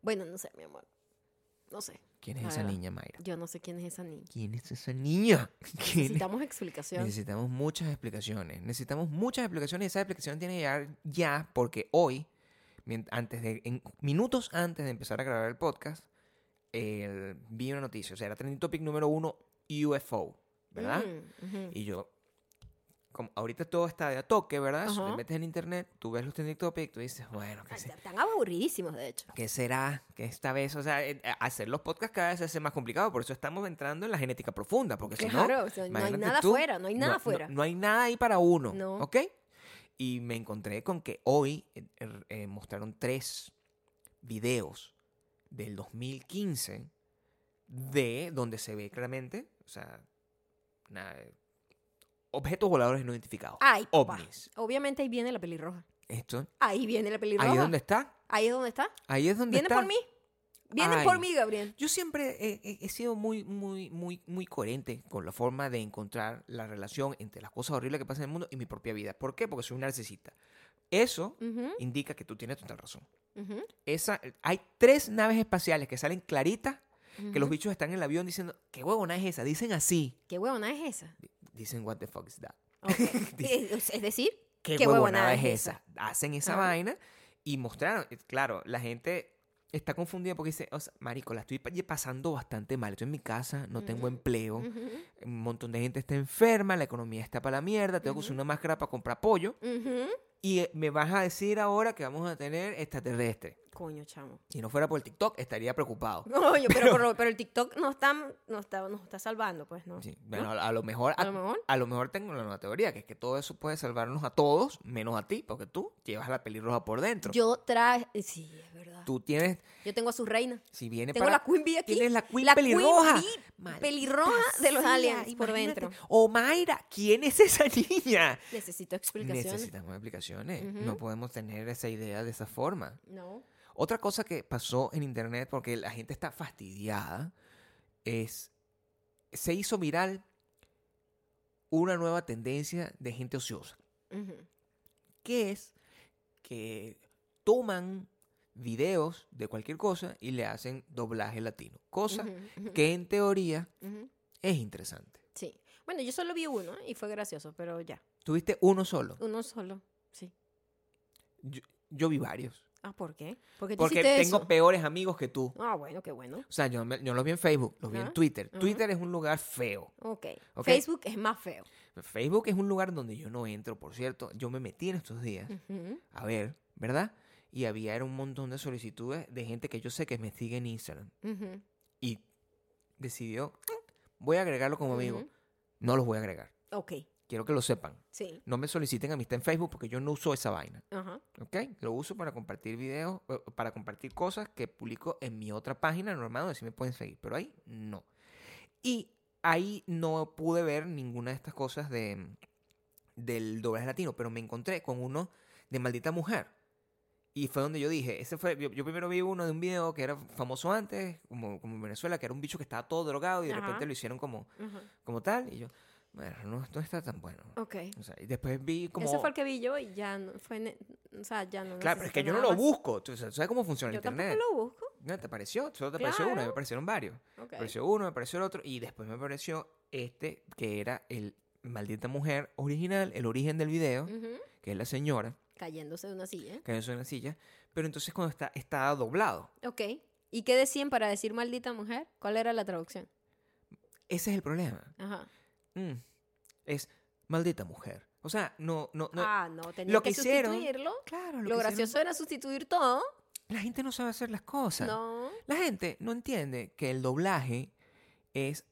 Bueno, no sé, mi amor. No sé. ¿Quién es esa niña, Mayra? Yo no sé quién es esa niña. ¿Quién es esa niña? [LAUGHS] Necesitamos explicación. Necesitamos muchas explicaciones. Necesitamos muchas explicaciones y esa explicación tiene que llegar ya porque hoy, antes de, en- minutos antes de empezar a grabar el podcast, el- vi una noticia. O sea, era trending topic número uno UFO, ¿verdad? Mm. Y yo, como ahorita todo está de a toque, ¿verdad? Si te metes en internet, tú ves los trending topics, tú dices, bueno, ¿qué, se- Están aburridísimos, de hecho. qué será? que esta vez? O sea, eh, hacer los podcasts cada vez se hace más complicado. Por eso estamos entrando en la genética profunda. Porque si no, Claro, o sea, no hay nada tú, afuera, no hay nada no, afuera. No, no hay nada ahí para uno. No. ¿Ok? Y me encontré con que hoy eh, eh, mostraron tres videos del 2015 de donde se ve claramente, o sea, nada, eh, objetos voladores no identificados. Ay, papá. ovnis. Obviamente ahí viene la pelirroja. Esto, Ahí viene la pelirroja. ahí es donde está. Ahí es donde está. Ahí es donde Vienen está. por mí. Vienen por mí, Gabriel. Yo siempre he, sido muy, muy, muy, muy coherente con la forma de encontrar la relación entre las cosas horribles que pasan en el mundo y mi propia vida. ¿Por qué? Porque soy un narcisista. Eso indica que tú tienes total razón. Esa, hay tres naves espaciales que salen claritas que los bichos están en el avión diciendo, ¿qué huevona es esa? Dicen así. ¿Qué huevona es esa? Dicen, what the fuck is that? Ok. [LAUGHS] es es decir, ¿Qué, ¿Qué huevonada huevonada es es esa? Hacen esa vaina y mostraron, eh, claro, la gente está confundida porque dice, o sea, marico, la estoy pa- pasando bastante mal. Estoy en mi casa, no tengo empleo, ujú, un montón de gente está enferma, la economía está para la mierda, tengo que usar una máscara para comprar pollo. Y eh, me vas a decir ahora que vamos a tener extraterrestre. Coño, chamo. Si no fuera por el TikTok, estaría preocupado. Coño, pero, pero, pero el TikTok nos está, nos está, nos está salvando, pues, ¿no? Sí, bueno, a, a lo mejor, A lo mejor. a lo mejor tengo una nueva teoría, que es que todo eso puede salvarnos a todos, menos a ti, porque tú llevas la pelirroja por dentro. Yo traje... Sí. Tú tienes, Yo tengo a su reina. si viene Tengo para... la Queen Bee aquí. Tienes la Queen La pelirroja. Queen pelirroja de los aliens por dentro. O Mayra, ¿quién es esa [LAUGHS] niña? Necesito explicaciones. Necesitamos explicaciones. No podemos tener esa idea de esa forma. No. Otra cosa que pasó en internet, porque la gente está fastidiada, es. Se hizo viral una nueva tendencia de gente ociosa. Que es que toman videos de cualquier cosa y le hacen doblaje latino. Cosa que en teoría es interesante. Sí. Bueno, yo solo vi uno y fue gracioso, pero ya. Tuviste uno solo. Uno solo. Sí. Yo, yo vi varios. Ah, ¿por qué? Porque Porque tengo eso. peores amigos que tú. Ah, bueno, qué bueno. O sea, yo, yo los vi en Facebook, los vi en Ajá, Twitter. ajá. Twitter es un lugar feo. Ok. Ok. Facebook es más feo. Facebook es un lugar donde yo no entro, por cierto. Yo me metí en estos días a ver, ¿verdad? Y había era un montón de solicitudes de gente que yo sé que me sigue en Instagram. Ujú. Y decidió, "Mm, voy a agregarlo como amigo. No los voy a agregar. Ok. Quiero que lo sepan. Sí. No me soliciten amistad en Facebook porque yo no uso esa vaina. Ajá. ¿Ok? Lo uso para compartir videos, eh, para compartir cosas que publico en mi otra página normal donde sí me pueden seguir. Pero ahí no. Y ahí no pude ver ninguna de estas cosas de, del doblaje latino, pero me encontré con uno de Maldita Mujer. Y fue donde yo dije, ese fue, yo, yo primero vi uno de un video que era famoso antes, como, como en Venezuela, que era un bicho que estaba todo drogado y de Ajá. repente lo hicieron como, Ajá. como tal. Y yo, bueno, no, no está tan bueno. Ok. O sea, y después vi como... Ese fue el que vi yo y ya no fue. o sea, ya no. Claro, pero es que yo no lo más. busco. Tú sabes cómo funciona Yo Internet. tampoco lo busco. No, ¿Te pareció? Solo te pareció uno, Claro. me parecieron varios. Ok. Me pareció uno, me pareció el otro, y después me pareció este, que era el maldita mujer original, el origen del video, Ujú. que es la señora, Cayéndose de una silla. es en la silla, pero entonces cuando está, está doblado. Ok. ¿Y qué decían para decir maldita mujer? ¿Cuál era la traducción? Ese es el problema. Ajá. Mm, Es maldita mujer. O sea, no, no, no. ah, no, tenía lo que, que hicieron- sustituirlo. claro, Lo, hicieron- gracioso era sustituir todo. La gente no sabe hacer las cosas. No. La gente no entiende que el doblaje es...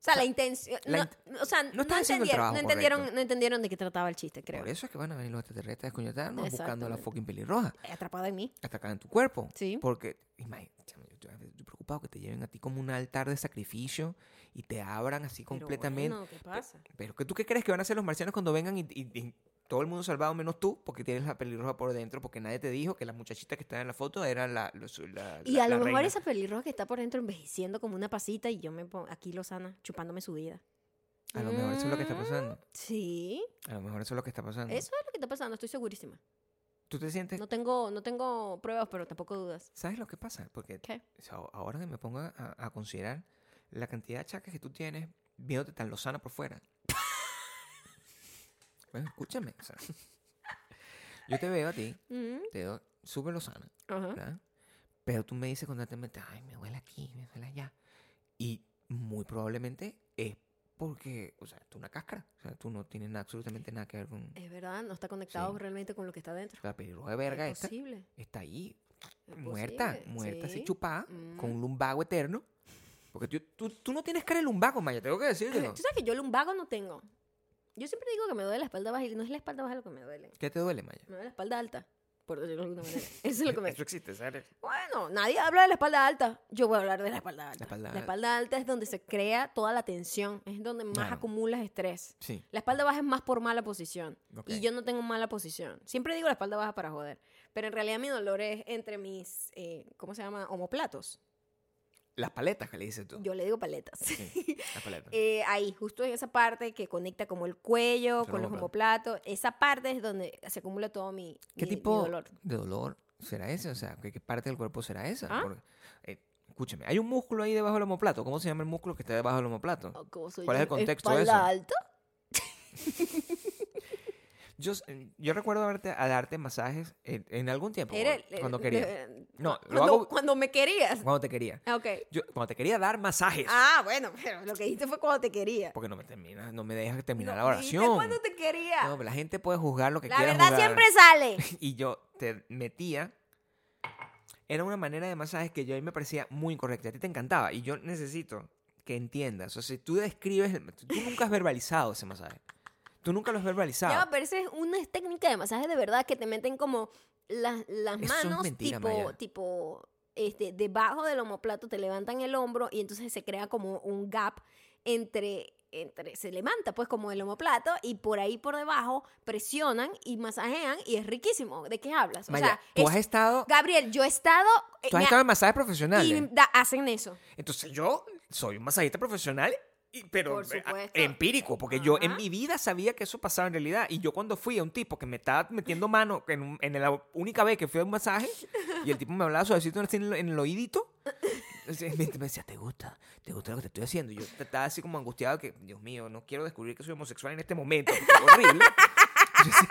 eh, sea, la intención. la No, o sea, no, entendieron, trabajo no, entendieron, no entendieron de qué trataba el chiste, creo. Por eso es que van a venir los extraterrestres a desconectarnos buscando a la fucking pelirroja. Atrapada en mí. Atacar en tu cuerpo. Sí. Porque, imagínate, yo estoy preocupado que te lleven a ti como un altar de sacrificio y te abran así Pero completamente. bueno, ¿qué pasa? Pero ¿qué tú qué crees que van a hacer los marcianos cuando vengan y, y- y todo el mundo salvado menos tú porque tienes la pelirroja por dentro? Porque nadie te dijo que las muchachitas que estaban en la foto eran la, los- la- Y la- a lo mejor reina. esa pelirroja que está por dentro envejeciendo como una pasita y yo me pongo aquí Lozana chupándome su vida. A lo mejor eso es lo que está Mm, pasando. Sí, A lo mejor eso es lo que está pasando. eso es lo que está pasando, estoy segurísima. ¿Tú te sientes? No tengo, no tengo pruebas, pero tampoco dudas. ¿Sabes lo que pasa? Porque ¿Qué? ahora que me pongo a, a considerar la cantidad de achaques que tú tienes viéndote tan lozana por fuera. Bueno, escúchame. o sea, yo te veo a ti, Mm, te veo súper lozana. ¿verdad? Pero tú me dices constantemente, ay, me duele aquí, me duele allá. Y muy probablemente es porque, o sea, tú una cáscara. O sea, tú no tienes nada, absolutamente nada que ver con Es verdad, no está conectado Sí. realmente con lo que está dentro. la pelirroja de verga es esta. posible. Está ahí, es muerta, posible, muerta así sí. chupada, con Mm. un lumbago eterno. Porque tú, tú, tú no tienes cara de lumbago, Maya, tengo que decírtelo. Tú sabes que yo lumbago no tengo. Yo siempre digo que me duele la espalda baja y no es la espalda baja lo que me duele. ¿Qué te duele, Maya? Me duele la espalda alta, por decirlo de alguna manera. [LAUGHS] Eso es lo que me... Eso existe, ¿sabes? Bueno, nadie habla de la espalda alta. Yo voy a hablar de la espalda alta. espalda La espalda alta es donde se crea toda la tensión, es donde más Claro. acumulas estrés. Sí. La espalda baja es más por mala posición. Ok. Y yo no tengo mala posición. Siempre digo la espalda baja para joder. Pero en realidad mi dolor es entre mis, eh, ¿cómo se llama? Homoplatos. Las paletas que le dices tú. Yo le digo paletas. Sí, [LAUGHS] las paletas. Eh, ahí, justo en esa parte que conecta como el cuello Son con los homoplatos. Esa parte es donde se acumula todo mi, ¿Qué mi- mi tipo dolor. de dolor será ese? O sea, ¿qué, qué parte del cuerpo será esa? ¿Ah? Porque, eh, escúchame, hay un músculo ahí debajo del homoplato. ¿Cómo se llama el músculo que está debajo del homoplato? Oh, ¿cómo soy ¿Cuál es yo? el contexto de ¿Espalda eso? alta? [LAUGHS] Yo, s- yo recuerdo darte, a darte masajes en, en algún tiempo. Era cuando- el- quería. eh, No, lo cuando, hago cuando me querías. cuando te quería. Ah, Ok. Yo, cuando te quería dar masajes. Ah, bueno, pero lo que dijiste fue cuando te quería. Porque no me terminas, no me dejas terminar No, la oración. cuando te quería. No, la gente puede juzgar lo que la quiera verdad juzgar. siempre sale. [LAUGHS] Y yo te metía. Era una manera de masajes que yo a mí me parecía muy incorrecta. A ti te encantaba. Y yo necesito que entiendas. O sea, si tú describes. el- Tú nunca has verbalizado ese masaje. Tú nunca lo has verbalizado. Ya, pero esa es una técnica de masaje de verdad que te meten como las, las manos mentira, tipo, Maya. tipo, este, debajo del homoplato te levantan el hombro y entonces se crea como un gap entre, entre, se levanta pues como el homoplato y por ahí por debajo presionan y masajean y es riquísimo. ¿De qué hablas? O Maya, sea, tú es- has estado. Gabriel, yo he estado... eh, Tú has estado en masajes y profesionales. da- hacen eso. Entonces yo soy un masajista profesional. Y- pero Por empírico, porque yo en mi vida sabía que eso pasaba en realidad. Y yo cuando fui a un tipo que me estaba metiendo mano en, un- en la única vez que fui a un masaje, y el tipo me hablaba suavecito en el, en el oídito, me, me decía, ¿te gusta? ¿Te gusta lo que te estoy haciendo? Y yo estaba así como angustiado que, Dios mío, no quiero descubrir que soy homosexual en este momento, porque es horrible. Yo decía,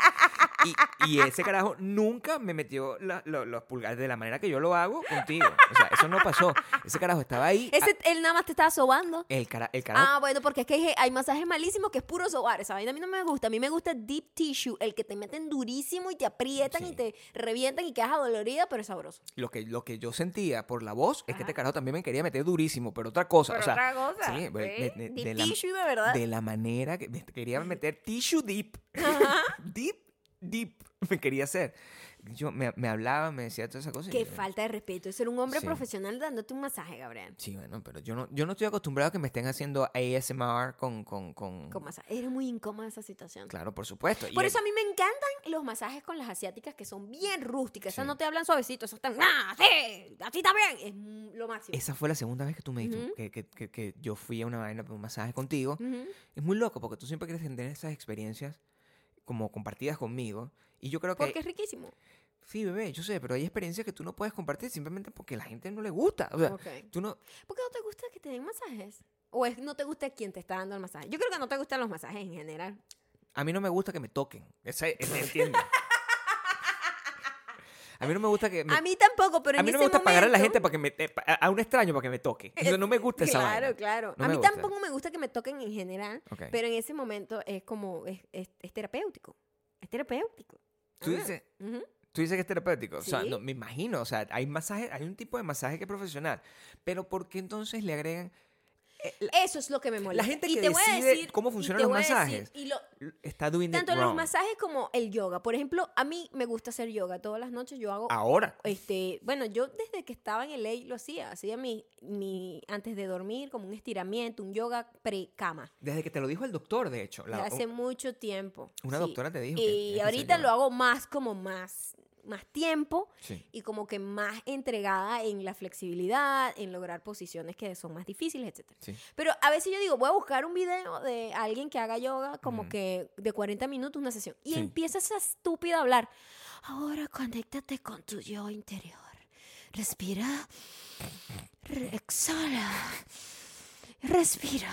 Y, y ese carajo nunca me metió la- lo- los pulgares de la manera que yo lo hago contigo. O sea, eso no pasó. Ese carajo estaba ahí. Ese, ah, él nada más te estaba sobando. el, cara, el carajo. Ah, bueno, porque es que hay, hay masajes malísimos que es puro sobar. Esa vaina a mí no me gusta. A mí me gusta el deep tissue, el que te meten durísimo y te aprietan Sí. y te revientan y quedas adolorida, pero es sabroso. Lo, que, lo que yo sentía por la voz es que este carajo también me quería meter durísimo, pero otra cosa. Pero o sea, otra cosa. sí, ¿sí? de- de- deep de la- tissue de verdad. de la manera que me quería meter tissue deep. [LAUGHS] deep, deep. [LAUGHS] Me quería hacer. Yo, me, me hablaba, me decía todas esas cosas. Qué yo- falta de respeto. Es ser un hombre Sí. profesional dándote un masaje, Gabriel. Sí, bueno, pero yo no, yo no estoy acostumbrado a que me estén haciendo ASMR con... con, con... Con masaje. Eres muy incómoda esa situación. Claro, por supuesto. Y Por el- eso a mí me encantan los masajes con las asiáticas que son bien rústicas. Esas Sí. no te hablan suavecito, esas están, ¡ah, sí! ¡Así también! Es lo máximo. Esa fue la segunda vez que tú me dijiste que, que, que, que yo fui a una vaina para un masaje contigo. Es muy loco porque tú siempre quieres tener esas experiencias como compartidas conmigo. Y yo creo que... Porque es riquísimo. Sí, bebé, yo sé, pero hay experiencias que tú no puedes compartir simplemente porque a la gente no le gusta. O sea, tú no... ¿Por qué no te gusta que te den masajes? ¿O es no te gusta quien te está dando el masaje? Yo creo que no te gustan los masajes en general. A mí no me gusta que me toquen. Esa, esa entiende. [LAUGHS] A mí no me gusta que me... A mí tampoco, pero a mí no ese me gusta pagar a la gente para que me, a un extraño para que me toque. [LAUGHS] Eso no me gusta esa Claro, vaina. claro. No a mí gusta. tampoco me gusta que me toquen en general, pero en ese momento es como, es, es- es terapéutico. Es terapéutico. Tú Ah, dices, tú dices que es terapéutico. O sea, no, me imagino. O sea, hay masaje, hay un tipo de masaje que es profesional. Pero ¿por qué entonces le agregan... la- Eso es lo que me molesta. gente Y que te voy a decide decir- cómo funcionan los decir- masajes. y lo- está doing tanto it los masajes como el yoga. Por ejemplo, a mí me gusta hacer yoga. Todas las noches yo hago Ahora. este, bueno, yo desde que estaba en el ley lo hacía, hacía mi, mi antes de dormir como un estiramiento, un yoga pre-cama. Desde que te lo dijo el doctor, de hecho. la- Desde hace mucho tiempo. una sí. doctora te dijo Y que ahorita lo hago más como más más tiempo Sí. y como que más entregada en la flexibilidad, en lograr posiciones que son más difíciles, etc. Sí. Pero a veces yo digo, voy a buscar un video de alguien que haga yoga como que de 40 minutos una sesión. Y Sí. empieza esa estúpida a hablar. Ahora conéctate con tu yo interior. Respira. re- exhala. Respira.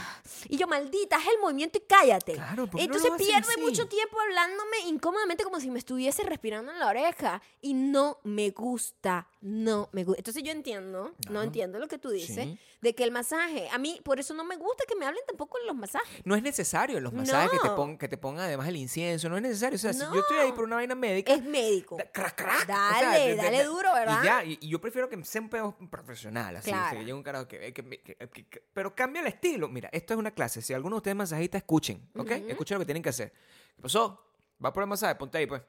Y yo, maldita, haz el movimiento y cállate. Claro, ¿por qué no Entonces hacen pierde así? mucho tiempo hablándome incómodamente como si me estuviese respirando en la oreja. Y no me gusta. No me gusta. Entonces yo entiendo, no Claro. entiendo lo que tú dices, Sí. De que el masaje, a mí por eso no me gusta que me hablen tampoco en los masajes. No es necesario los masajes que, te pongan, que te pongan además el incienso. No es necesario. O sea, si yo estoy ahí por una vaina médica. Es médico. da- crac, crac, o Dale, sea, de- de- dale de- duro, ¿verdad? Y ya, y, y yo prefiero que sea un pedo profesional, así. Claro. que llegue un carajo que, que- que- que- que- pero cambia el estilo. Mira, esto es una clase. Si alguno de ustedes masajistas, escuchen, ¿ok? Escuchen lo que tienen que hacer. ¿Qué pasó? Va por el masaje, ponte ahí, pues.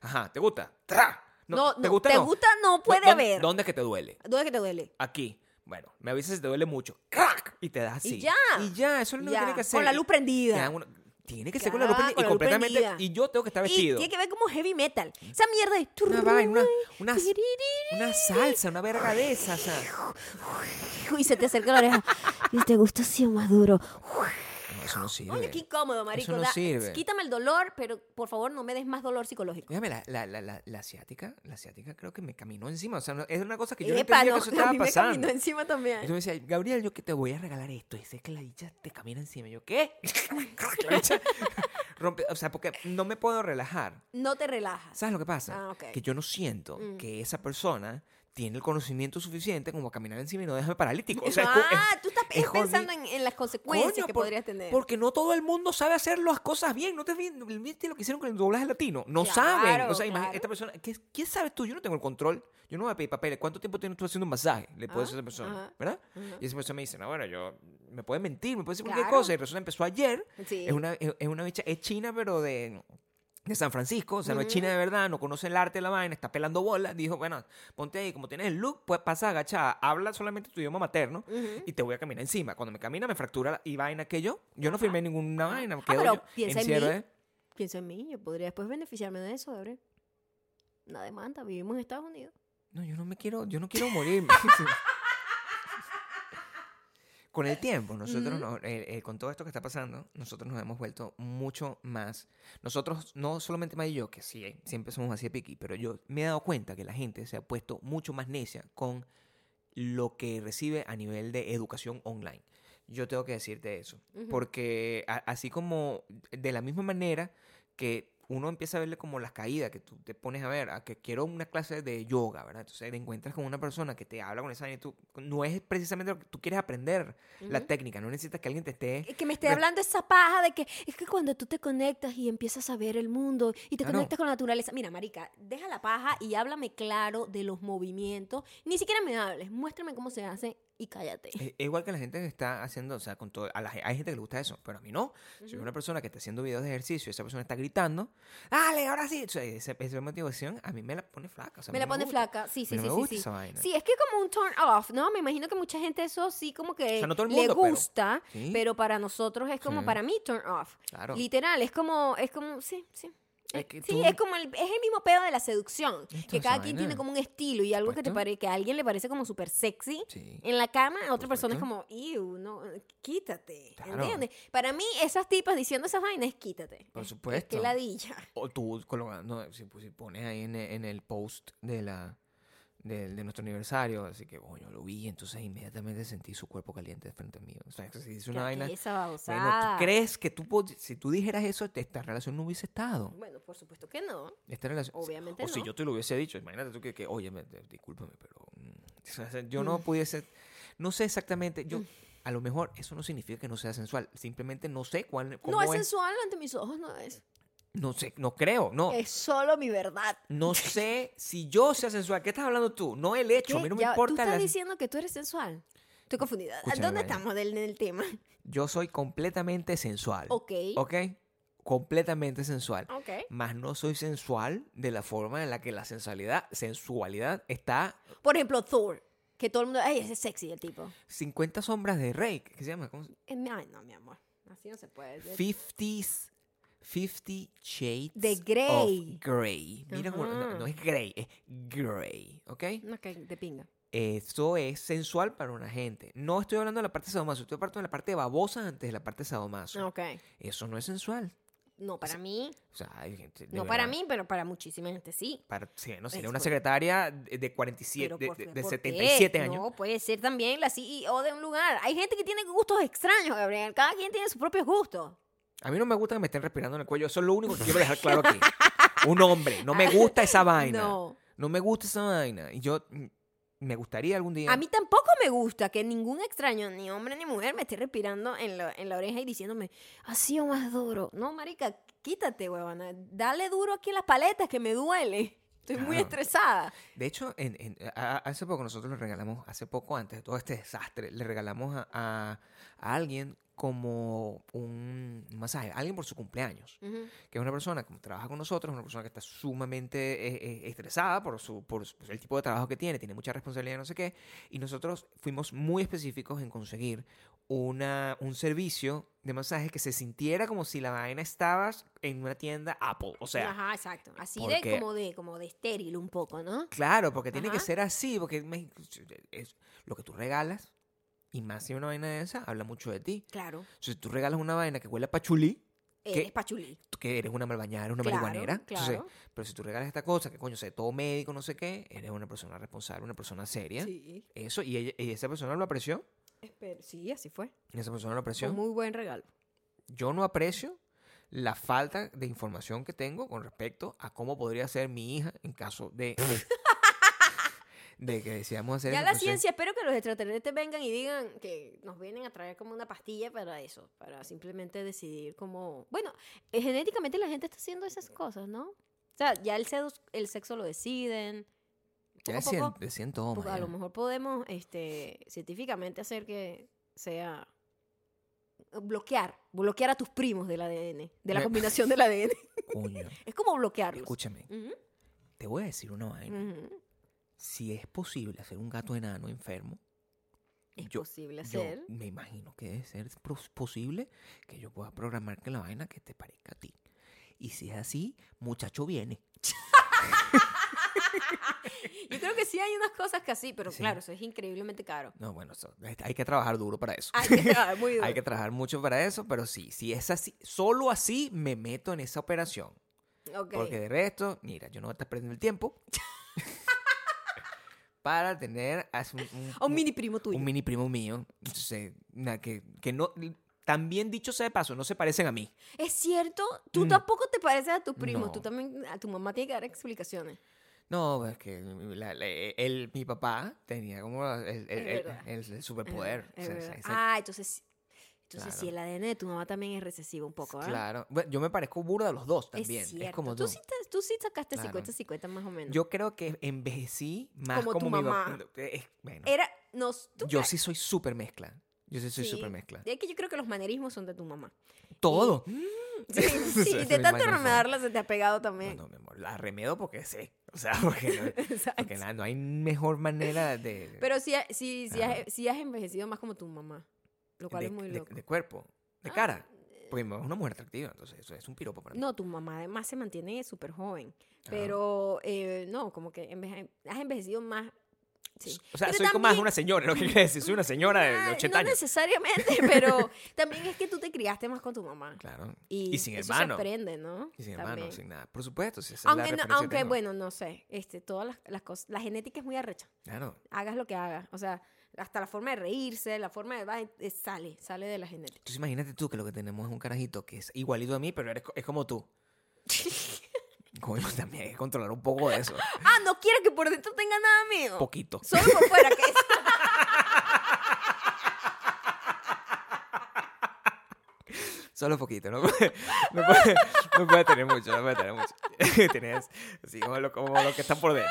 Ajá, ¿te gusta? ¡Tra! No, ¿te no, gusta? te no? gusta, no puede ¿Dó- haber. ¿Dónde es que te duele? ¿Dónde es que te duele? Aquí. Bueno, me avisas si te duele mucho. ¡Crack! Y te das así. Y ya. Y ya, eso es lo que tiene que hacer. Con la luz prendida. Tiene que ser con la luz prendida y completamente. Y yo tengo que estar vestido. tiene que ver como heavy metal. Esa mierda de... Una vaina, una, una, salsa, una verga de sea. Y se te acerca la oreja. Y te gusta así más duro. No, eso no sirve. Oye, qué incómodo, marico. no Da- sirve. Quítame el dolor, pero por favor no me des más dolor psicológico. Dígame, la, la, la, la, la asiática, la asiática creo que me caminó encima. O sea, no- es una cosa que yo no Epa, entendía no, que eso [LAUGHS] a estaba mí me pasando. caminó encima también. Y tú me decías, Gabriel, yo que te voy a regalar esto. Y sé que la dicha te camina encima. Y yo, ¿qué? [LAUGHS] La dicha [LAUGHS] rompe, o sea, porque no me puedo relajar. No te relajas. ¿Sabes lo que pasa? Ah, ok. Que yo no siento Mm. que esa persona tiene el conocimiento suficiente como a caminar encima y no dejarme paralítico. O sea, es co- es- ah, tú estás es pensando en, en las consecuencias Coño, que por- podrías tener. Porque no todo el mundo sabe hacer las cosas bien. No te vi- viste lo que hicieron con el doblaje latino. No Claro, saben. O sea, imagínate, claro. esta persona, ¿qué, ¿quién sabes tú? Yo no tengo el control. Yo no voy a pedir papeles. ¿Cuánto tiempo tienes tú haciendo un masaje? Le puedo Ah, decir a esa persona, ajá, ¿verdad? Y esa persona me dice, no, bueno, yo, me puede mentir, me puede decir cualquier cosa. Y resulta que empezó ayer. Sí. Es una, es, es una bicha, es china, pero de, de San Francisco. O sea, no es china de verdad, no conoce el arte de la vaina, está pelando bolas. Dijo, bueno, ponte ahí, como tienes el look, pues pasa agachada, habla solamente tu idioma materno y te voy a caminar encima. Cuando me camina me fractura y vaina que yo. Yo no firmé ninguna vaina. Ah, quedo pero yo piensa en mí. de- Pienso en mí, yo podría después beneficiarme de eso, Gabriel. Una demanda, vivimos en Estados Unidos. No, yo no me quiero, yo no quiero morir. [LAUGHS] con el tiempo, nosotros, nos- eh, eh, con todo esto que está pasando, nosotros nos hemos vuelto mucho más. Nosotros, no solamente May y yo, que sí, eh, siempre somos así de piqui, pero yo me he dado cuenta que la gente se ha puesto mucho más necia con lo que recibe a nivel de educación online. Yo tengo que decirte eso. Porque a- así como de la misma manera que uno empieza a verle como las caídas, que tú te pones a ver, a que quiero una clase de yoga, ¿verdad? Entonces te encuentras con una persona que te habla con esa y tú no es precisamente lo que tú quieres aprender, la técnica, no necesitas que alguien te esté... Es Que me esté hablando esa paja de que es que cuando tú te conectas y empiezas a ver el mundo y te conectas con la naturaleza. Mira, marica, deja la paja y háblame claro de los movimientos. Ni siquiera me hables, muéstrame cómo se hace y cállate. Es igual que la gente que está haciendo, o sea, con todo, a la, hay gente que le gusta eso, pero a mí no. Si Ujú. una persona que está haciendo videos de ejercicio y esa persona está gritando, dale, ahora sí. O sea, esa, esa motivación a mí me la pone flaca. o sea, me la no pone flaca. Sí, sí, sí, me sí. Sí. esa vaina. Sí, es que como un turn off, ¿no? Me imagino que mucha gente eso sí como que O sea, no todo el le mundo, pero- gusta, Sí. pero para nosotros es como para mí turn off. Claro. Literal, es como, es como, sí, sí. Es que sí, tú- es como el, es el mismo pedo de la seducción. Esto Que cada quien tiene como un estilo y algo que te Supuesto. pare, que a alguien le parece como súper sexy. Sí. En la cama, a otra persona es como, ew, no, quítate. Claro. ¿Entiendes? Para mí, esas tipas diciendo esas vainas es quítate. Por Es- supuesto. Es que ladilla. O tú colocando, si, pues, si pones ahí en, en el post de la de, de nuestro aniversario, así que, coño, lo vi, entonces inmediatamente sentí su cuerpo caliente frente a mí. O sea, si dice una vaina... Bueno, babosada. ¿tú crees que tú, si tú dijeras eso, esta relación no hubiese estado? Bueno, por supuesto que no. Esta relación, Obviamente o si yo te lo hubiese dicho, imagínate tú que, que oye, me- discúlpame, pero mm, [LAUGHS] o sea, yo Mm. no pudiese, no sé exactamente, yo, a lo mejor eso no significa que no sea sensual, simplemente no sé cuál, cómo No es es, sensual ante mis ojos, no es. No sé, no creo, no, Es solo mi verdad. no [LAUGHS] sé si yo sea sensual, ¿qué estás hablando tú? No el hecho, a mí no me Ya, ¿Tú importa, estás diciendo que tú eres sensual? Estoy confundida. Escúchame, ¿Dónde estamos del, del tema? yo soy completamente sensual, Ok. ¿ok? Completamente sensual. Ok. Más no soy sensual de la forma en la que la sensualidad, sensualidad está Por ejemplo, Thor. Que todo el mundo. Ay, ese es sexy el tipo. 50 sombras de Rey, ¿qué se llama? ¿Cómo se- Eh, Ay, no, mi amor. Así no se puede. De- 50s 50 Shades De Grey. of Grey. Mira, cómo- no, no es Grey, es Grey, ¿ok? No, que de pinga. Eso es sensual para una gente. No estoy hablando de la parte sadomaso, estoy hablando de la parte babosa antes de la parte sadomaso. Ok. Eso no es sensual. No, para mí. O sea, hay gente. de No para verdad, mí, pero para muchísima gente sí. Para, sí, no, sería una secretaria de de 47, Pero de, por- de- de ¿por 77 qué? años. No, puede ser también la CEO de un lugar. Hay gente que tiene gustos extraños, Gabriel. Cada quien tiene sus propios gustos. A mí no me gusta que me estén respirando en el cuello. Eso es lo único que quiero dejar claro aquí. Un hombre. No me gusta esa vaina. No. No me gusta esa vaina. Y yo mm, me gustaría algún día. A mí tampoco me gusta que ningún extraño, ni hombre ni mujer, me esté respirando en la, en la oreja y diciéndome, así o más duro. No, marica, quítate, huevona. Dale duro aquí en las paletas que me duele. Estoy muy estresada. De hecho, en- en- a- a- hace poco nosotros le regalamos, hace poco antes de todo este desastre, le regalamos a, a- a alguien como un masaje, alguien por su cumpleaños, que es una persona que trabaja con nosotros, una persona que está sumamente eh, eh, estresada por, su, por su- el tipo de trabajo que tiene, tiene mucha responsabilidad, no sé qué, y nosotros fuimos muy específicos en conseguir una, un servicio de masaje que se sintiera como si la vaina estabas en una tienda Apple, o sea... Ajá, exacto. Así porque- de como de como de estéril un poco, ¿no? Claro, porque tiene que Ajá. ser así, porque me- es lo que tú regalas, y más si una vaina de esa, habla mucho de ti. Claro. Si tú regalas una vaina que huele a pachulí, Eres pachulí. tú que eres una malbañada, una Claro, marihuanera. Entonces, claro. pero si tú regalas esta cosa, que coño, sé, todo médico, no sé qué, eres una persona responsable, una persona seria. Sí. Eso, y, ella- y esa persona lo apreció, Esper- sí, así fue. y esa persona lo apreció. un muy buen regalo. Yo no aprecio la falta de información que tengo con respecto a cómo podría ser mi hija en caso de... de que deseamos hacer Ya la ciencia, espero que los extraterrestres vengan y digan que nos vienen a traer como una pastilla para eso, para simplemente decidir cómo... Bueno, eh, genéticamente la gente está haciendo esas cosas, ¿no? O sea, ya el, sedu- el sexo lo deciden. Poco decían, poco, decían todo, porque a lo mejor podemos este, científicamente hacer que sea... Bloquear, bloquear a tus primos del ADN, de la combinación del ADN. [LAUGHS] Coño, [LAUGHS] Es como bloquearlos. escúchame, te voy a decir una vaina. Si es posible hacer un gato enano enfermo, Es yo- posible yo hacer. me imagino que debe ser posible que yo pueda programar que la vaina que te parezca a ti. Y si es así, muchacho viene. [LAUGHS] [LAUGHS] Yo creo que sí hay unas cosas que así, pero Sí. claro, eso es increíblemente caro. No, bueno, eso- hay que trabajar duro para eso. Hay que trabajar muy [LAUGHS] duro. Hay que trabajar mucho para eso, pero sí, si es así, solo así me meto en esa operación. Ok. Porque de resto, mira, yo no voy a estar perdiendo el tiempo [LAUGHS] para tener as- un, un- A un mini primo tuyo. un mini primo mío. Entonces, na- que, que no. también dicho sea de paso, no se parecen a mí. Es cierto, tú Mm. tampoco te pareces a tu primo. No. Tú también, a tu mamá tiene que dar explicaciones. No, es que la- la- él, mi papá tenía como el, el- el- verdad. el- el Es superpoder. verdad, es O sea, verdad. ese- Ah, entonces, entonces Claro. sí, el ADN de tu mamá también es recesivo un poco, ¿ah? Claro. Bueno, yo me parezco burda a los dos también. Es Es, como tú. tú. sí, te- tú sí sacaste Claro. 50-50 más o menos. Yo creo que envejecí más Como como, tu mi mamá. bueno, Era, tú yo sí soy súper mezcla. Yo sí soy Sí. súper mezcla. Es que yo creo que los manerismos son de tu mamá. Todo. [LAUGHS] Sí, sí, de tanto remedarla se te ha pegado No, también. no, mi amor, la remedo porque sé. O sea, [LAUGHS] porque, no, [LAUGHS] porque nada, no hay mejor manera de, [LAUGHS] Pero sí, sí, sí, has, sí has envejecido más como tu mamá. Lo cual de, es muy loco. de cuerpo, de Ah, cara. Porque mi mamá es una mujer atractiva, entonces eso es un piropo para mí. No, tu mamá además se mantiene súper joven. Pero eh, no, como que enveje- has envejecido más. Sí. O sea, Pero soy como más también- una señora, lo [LAUGHS] que quiere decir, soy una señora de Ah, 80 no años. necesariamente, [LAUGHS] pero [LAUGHS] también es que tú te criaste más con tu mamá. Claro. Y, Y sin eso hermano. se aprende, ¿no? Y sin También. hermano, sin nada. Por supuesto, si esa es la Aunque, no- aunque tengo. bueno, no sé, este, todas las, las cosas, la genética es muy arrecha. Claro. Hagas lo que hagas, o sea, hasta la forma de reírse, la forma de, va, eh, sale, sale de la genética. Entonces imagínate tú que lo que tenemos es un carajito que es igualito a mí, pero eres es como tú. Coño, también hay que controlar un poco de eso. [LAUGHS] Ah, no quiero que por dentro tenga nada mío. Poquito. Solo por fuera, que es. [LAUGHS] Solo poquito, no puede, no puede, no puede tener mucho, no puede tener mucho. [LAUGHS] Tienes así como lo, como lo que está por dentro.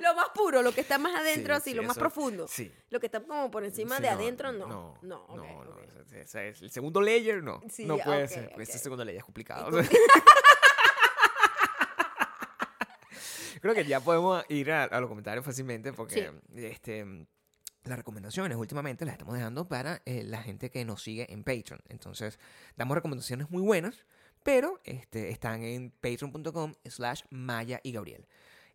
lo más puro, lo que está más adentro, Sí, así, sí, lo más eso- profundo. Sí. Lo que está como por encima Sí, de adentro, no. No, No, no, no, ok. ese- ese es el segundo layer, no. No puede ser, ese ok. segundo layer es complicado. Y Creo que ya podemos ir a, a los comentarios fácilmente porque este, las recomendaciones últimamente las estamos dejando para eh, la gente que nos sigue en Patreon. Entonces, damos recomendaciones muy buenas, pero este, están en patreon.com slash Maya y Gabriel.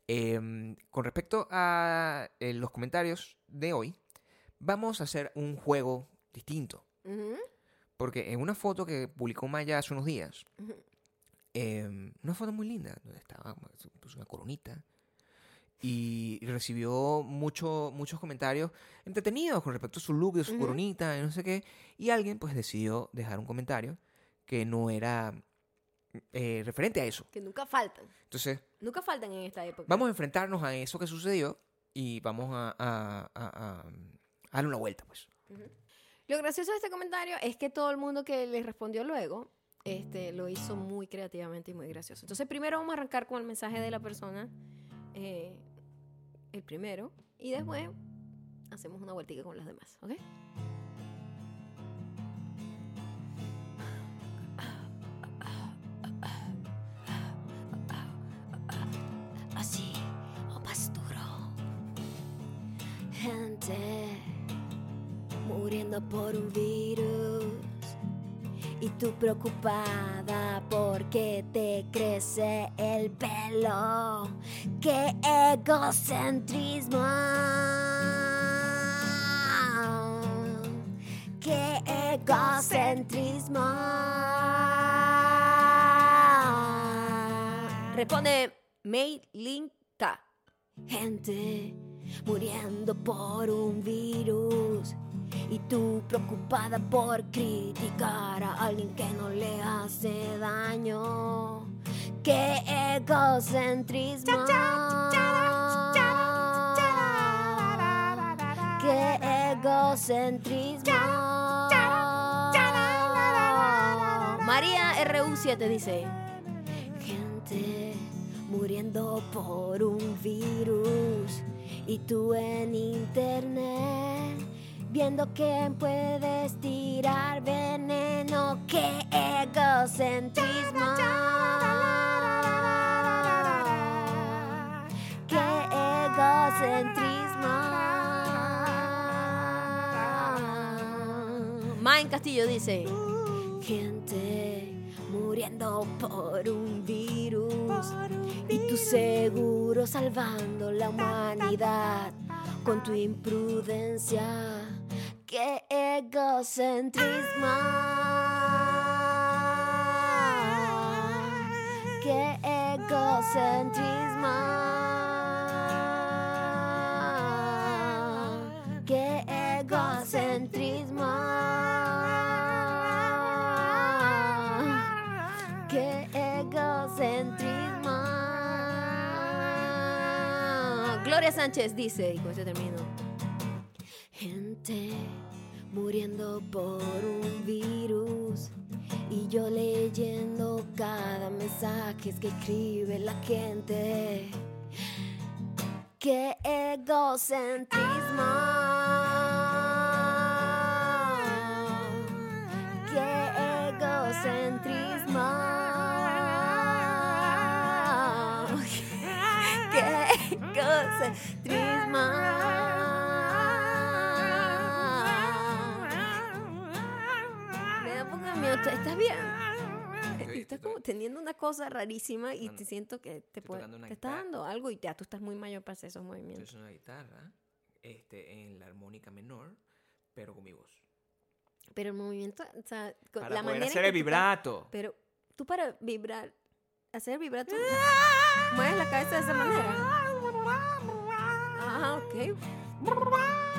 Em, con respecto a eh, los comentarios de hoy, vamos a hacer un juego distinto. Porque en una foto que publicó Maya hace unos días. Eh, una foto muy linda, donde estaba puso una coronita, y recibió mucho, muchos comentarios entretenidos con respecto a su look, de su Ujú. coronita, y no sé qué, y alguien pues decidió dejar un comentario que no era eh, referente a eso. Que nunca faltan. Entonces, Nunca faltan en esta época. vamos a enfrentarnos a eso que sucedió y vamos a, a- a- a- darle una vuelta, pues. Lo gracioso de este comentario es que todo el mundo que le respondió luego este, lo hizo muy creativamente y muy gracioso. Entonces, primero vamos a arrancar con el mensaje de la persona, eh, el primero, y después hacemos una vueltica con los demás, ¿ok? Así, o más duro. Gente muriendo por un virus y tú preocupada porque te crece el pelo. ¡Qué egocentrismo! ¡Qué egocentrismo! Responde Meilinka. Gente muriendo por un virus y tú preocupada por criticar a alguien que no le hace daño. ¡Qué egocentrismo! ¡Qué egocentrismo! María RU7 dice: Gente muriendo por un virus y tú en internet viendo que puedes tirar veneno. ¡Qué egocentrismo! ¡Qué egocentrismo! Main Castillo dice: Gente muriendo por un virus y tú seguro salvando la humanidad con tu imprudencia. ¡Qué egocentrismo! ¡Qué egocentrismo! ¡Qué egocentrismo! ¡Qué egocentrismo! Gloria Sánchez dice, y con esto termino. Gente muriendo por un virus y yo leyendo cada mensaje que escribe la gente. ¡Qué egocentrismo! ¡Qué egocentrismo! [LAUGHS] ¡Qué egocentrismo! ¿Estás bien? Estoy- Estás estoy- como teniendo una cosa rarísima y te siento que te, estoy puede- te está dando algo y ya tú estás muy mayor para hacer esos movimientos. Es una guitarra este, en la armónica menor, pero con mi voz. Pero el movimiento, o sea, con Para la poder manera hacer el tú vibrato. Pero tú para vibrar, hacer el vibrato, mueves la cabeza de esa manera. Ah, ok.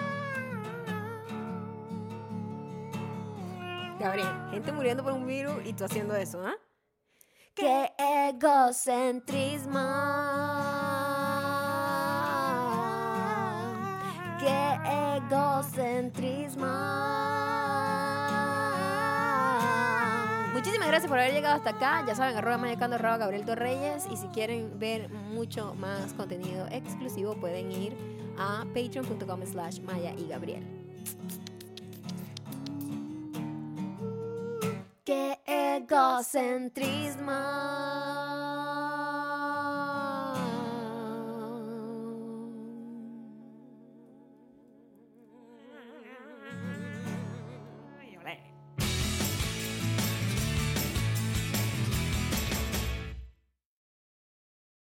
Gabriel, gente muriendo por un virus y tú haciendo eso, ¿ah? ¡Qué egocentrismo! ¡Qué egocentrismo! Muchísimas gracias por haber llegado hasta acá. Ya saben, arroba mayacando, arroba Gabriel Torreyes. Y si quieren ver mucho más contenido exclusivo, pueden ir a patreon.com slash maya y Gabriel. Egocentrismo!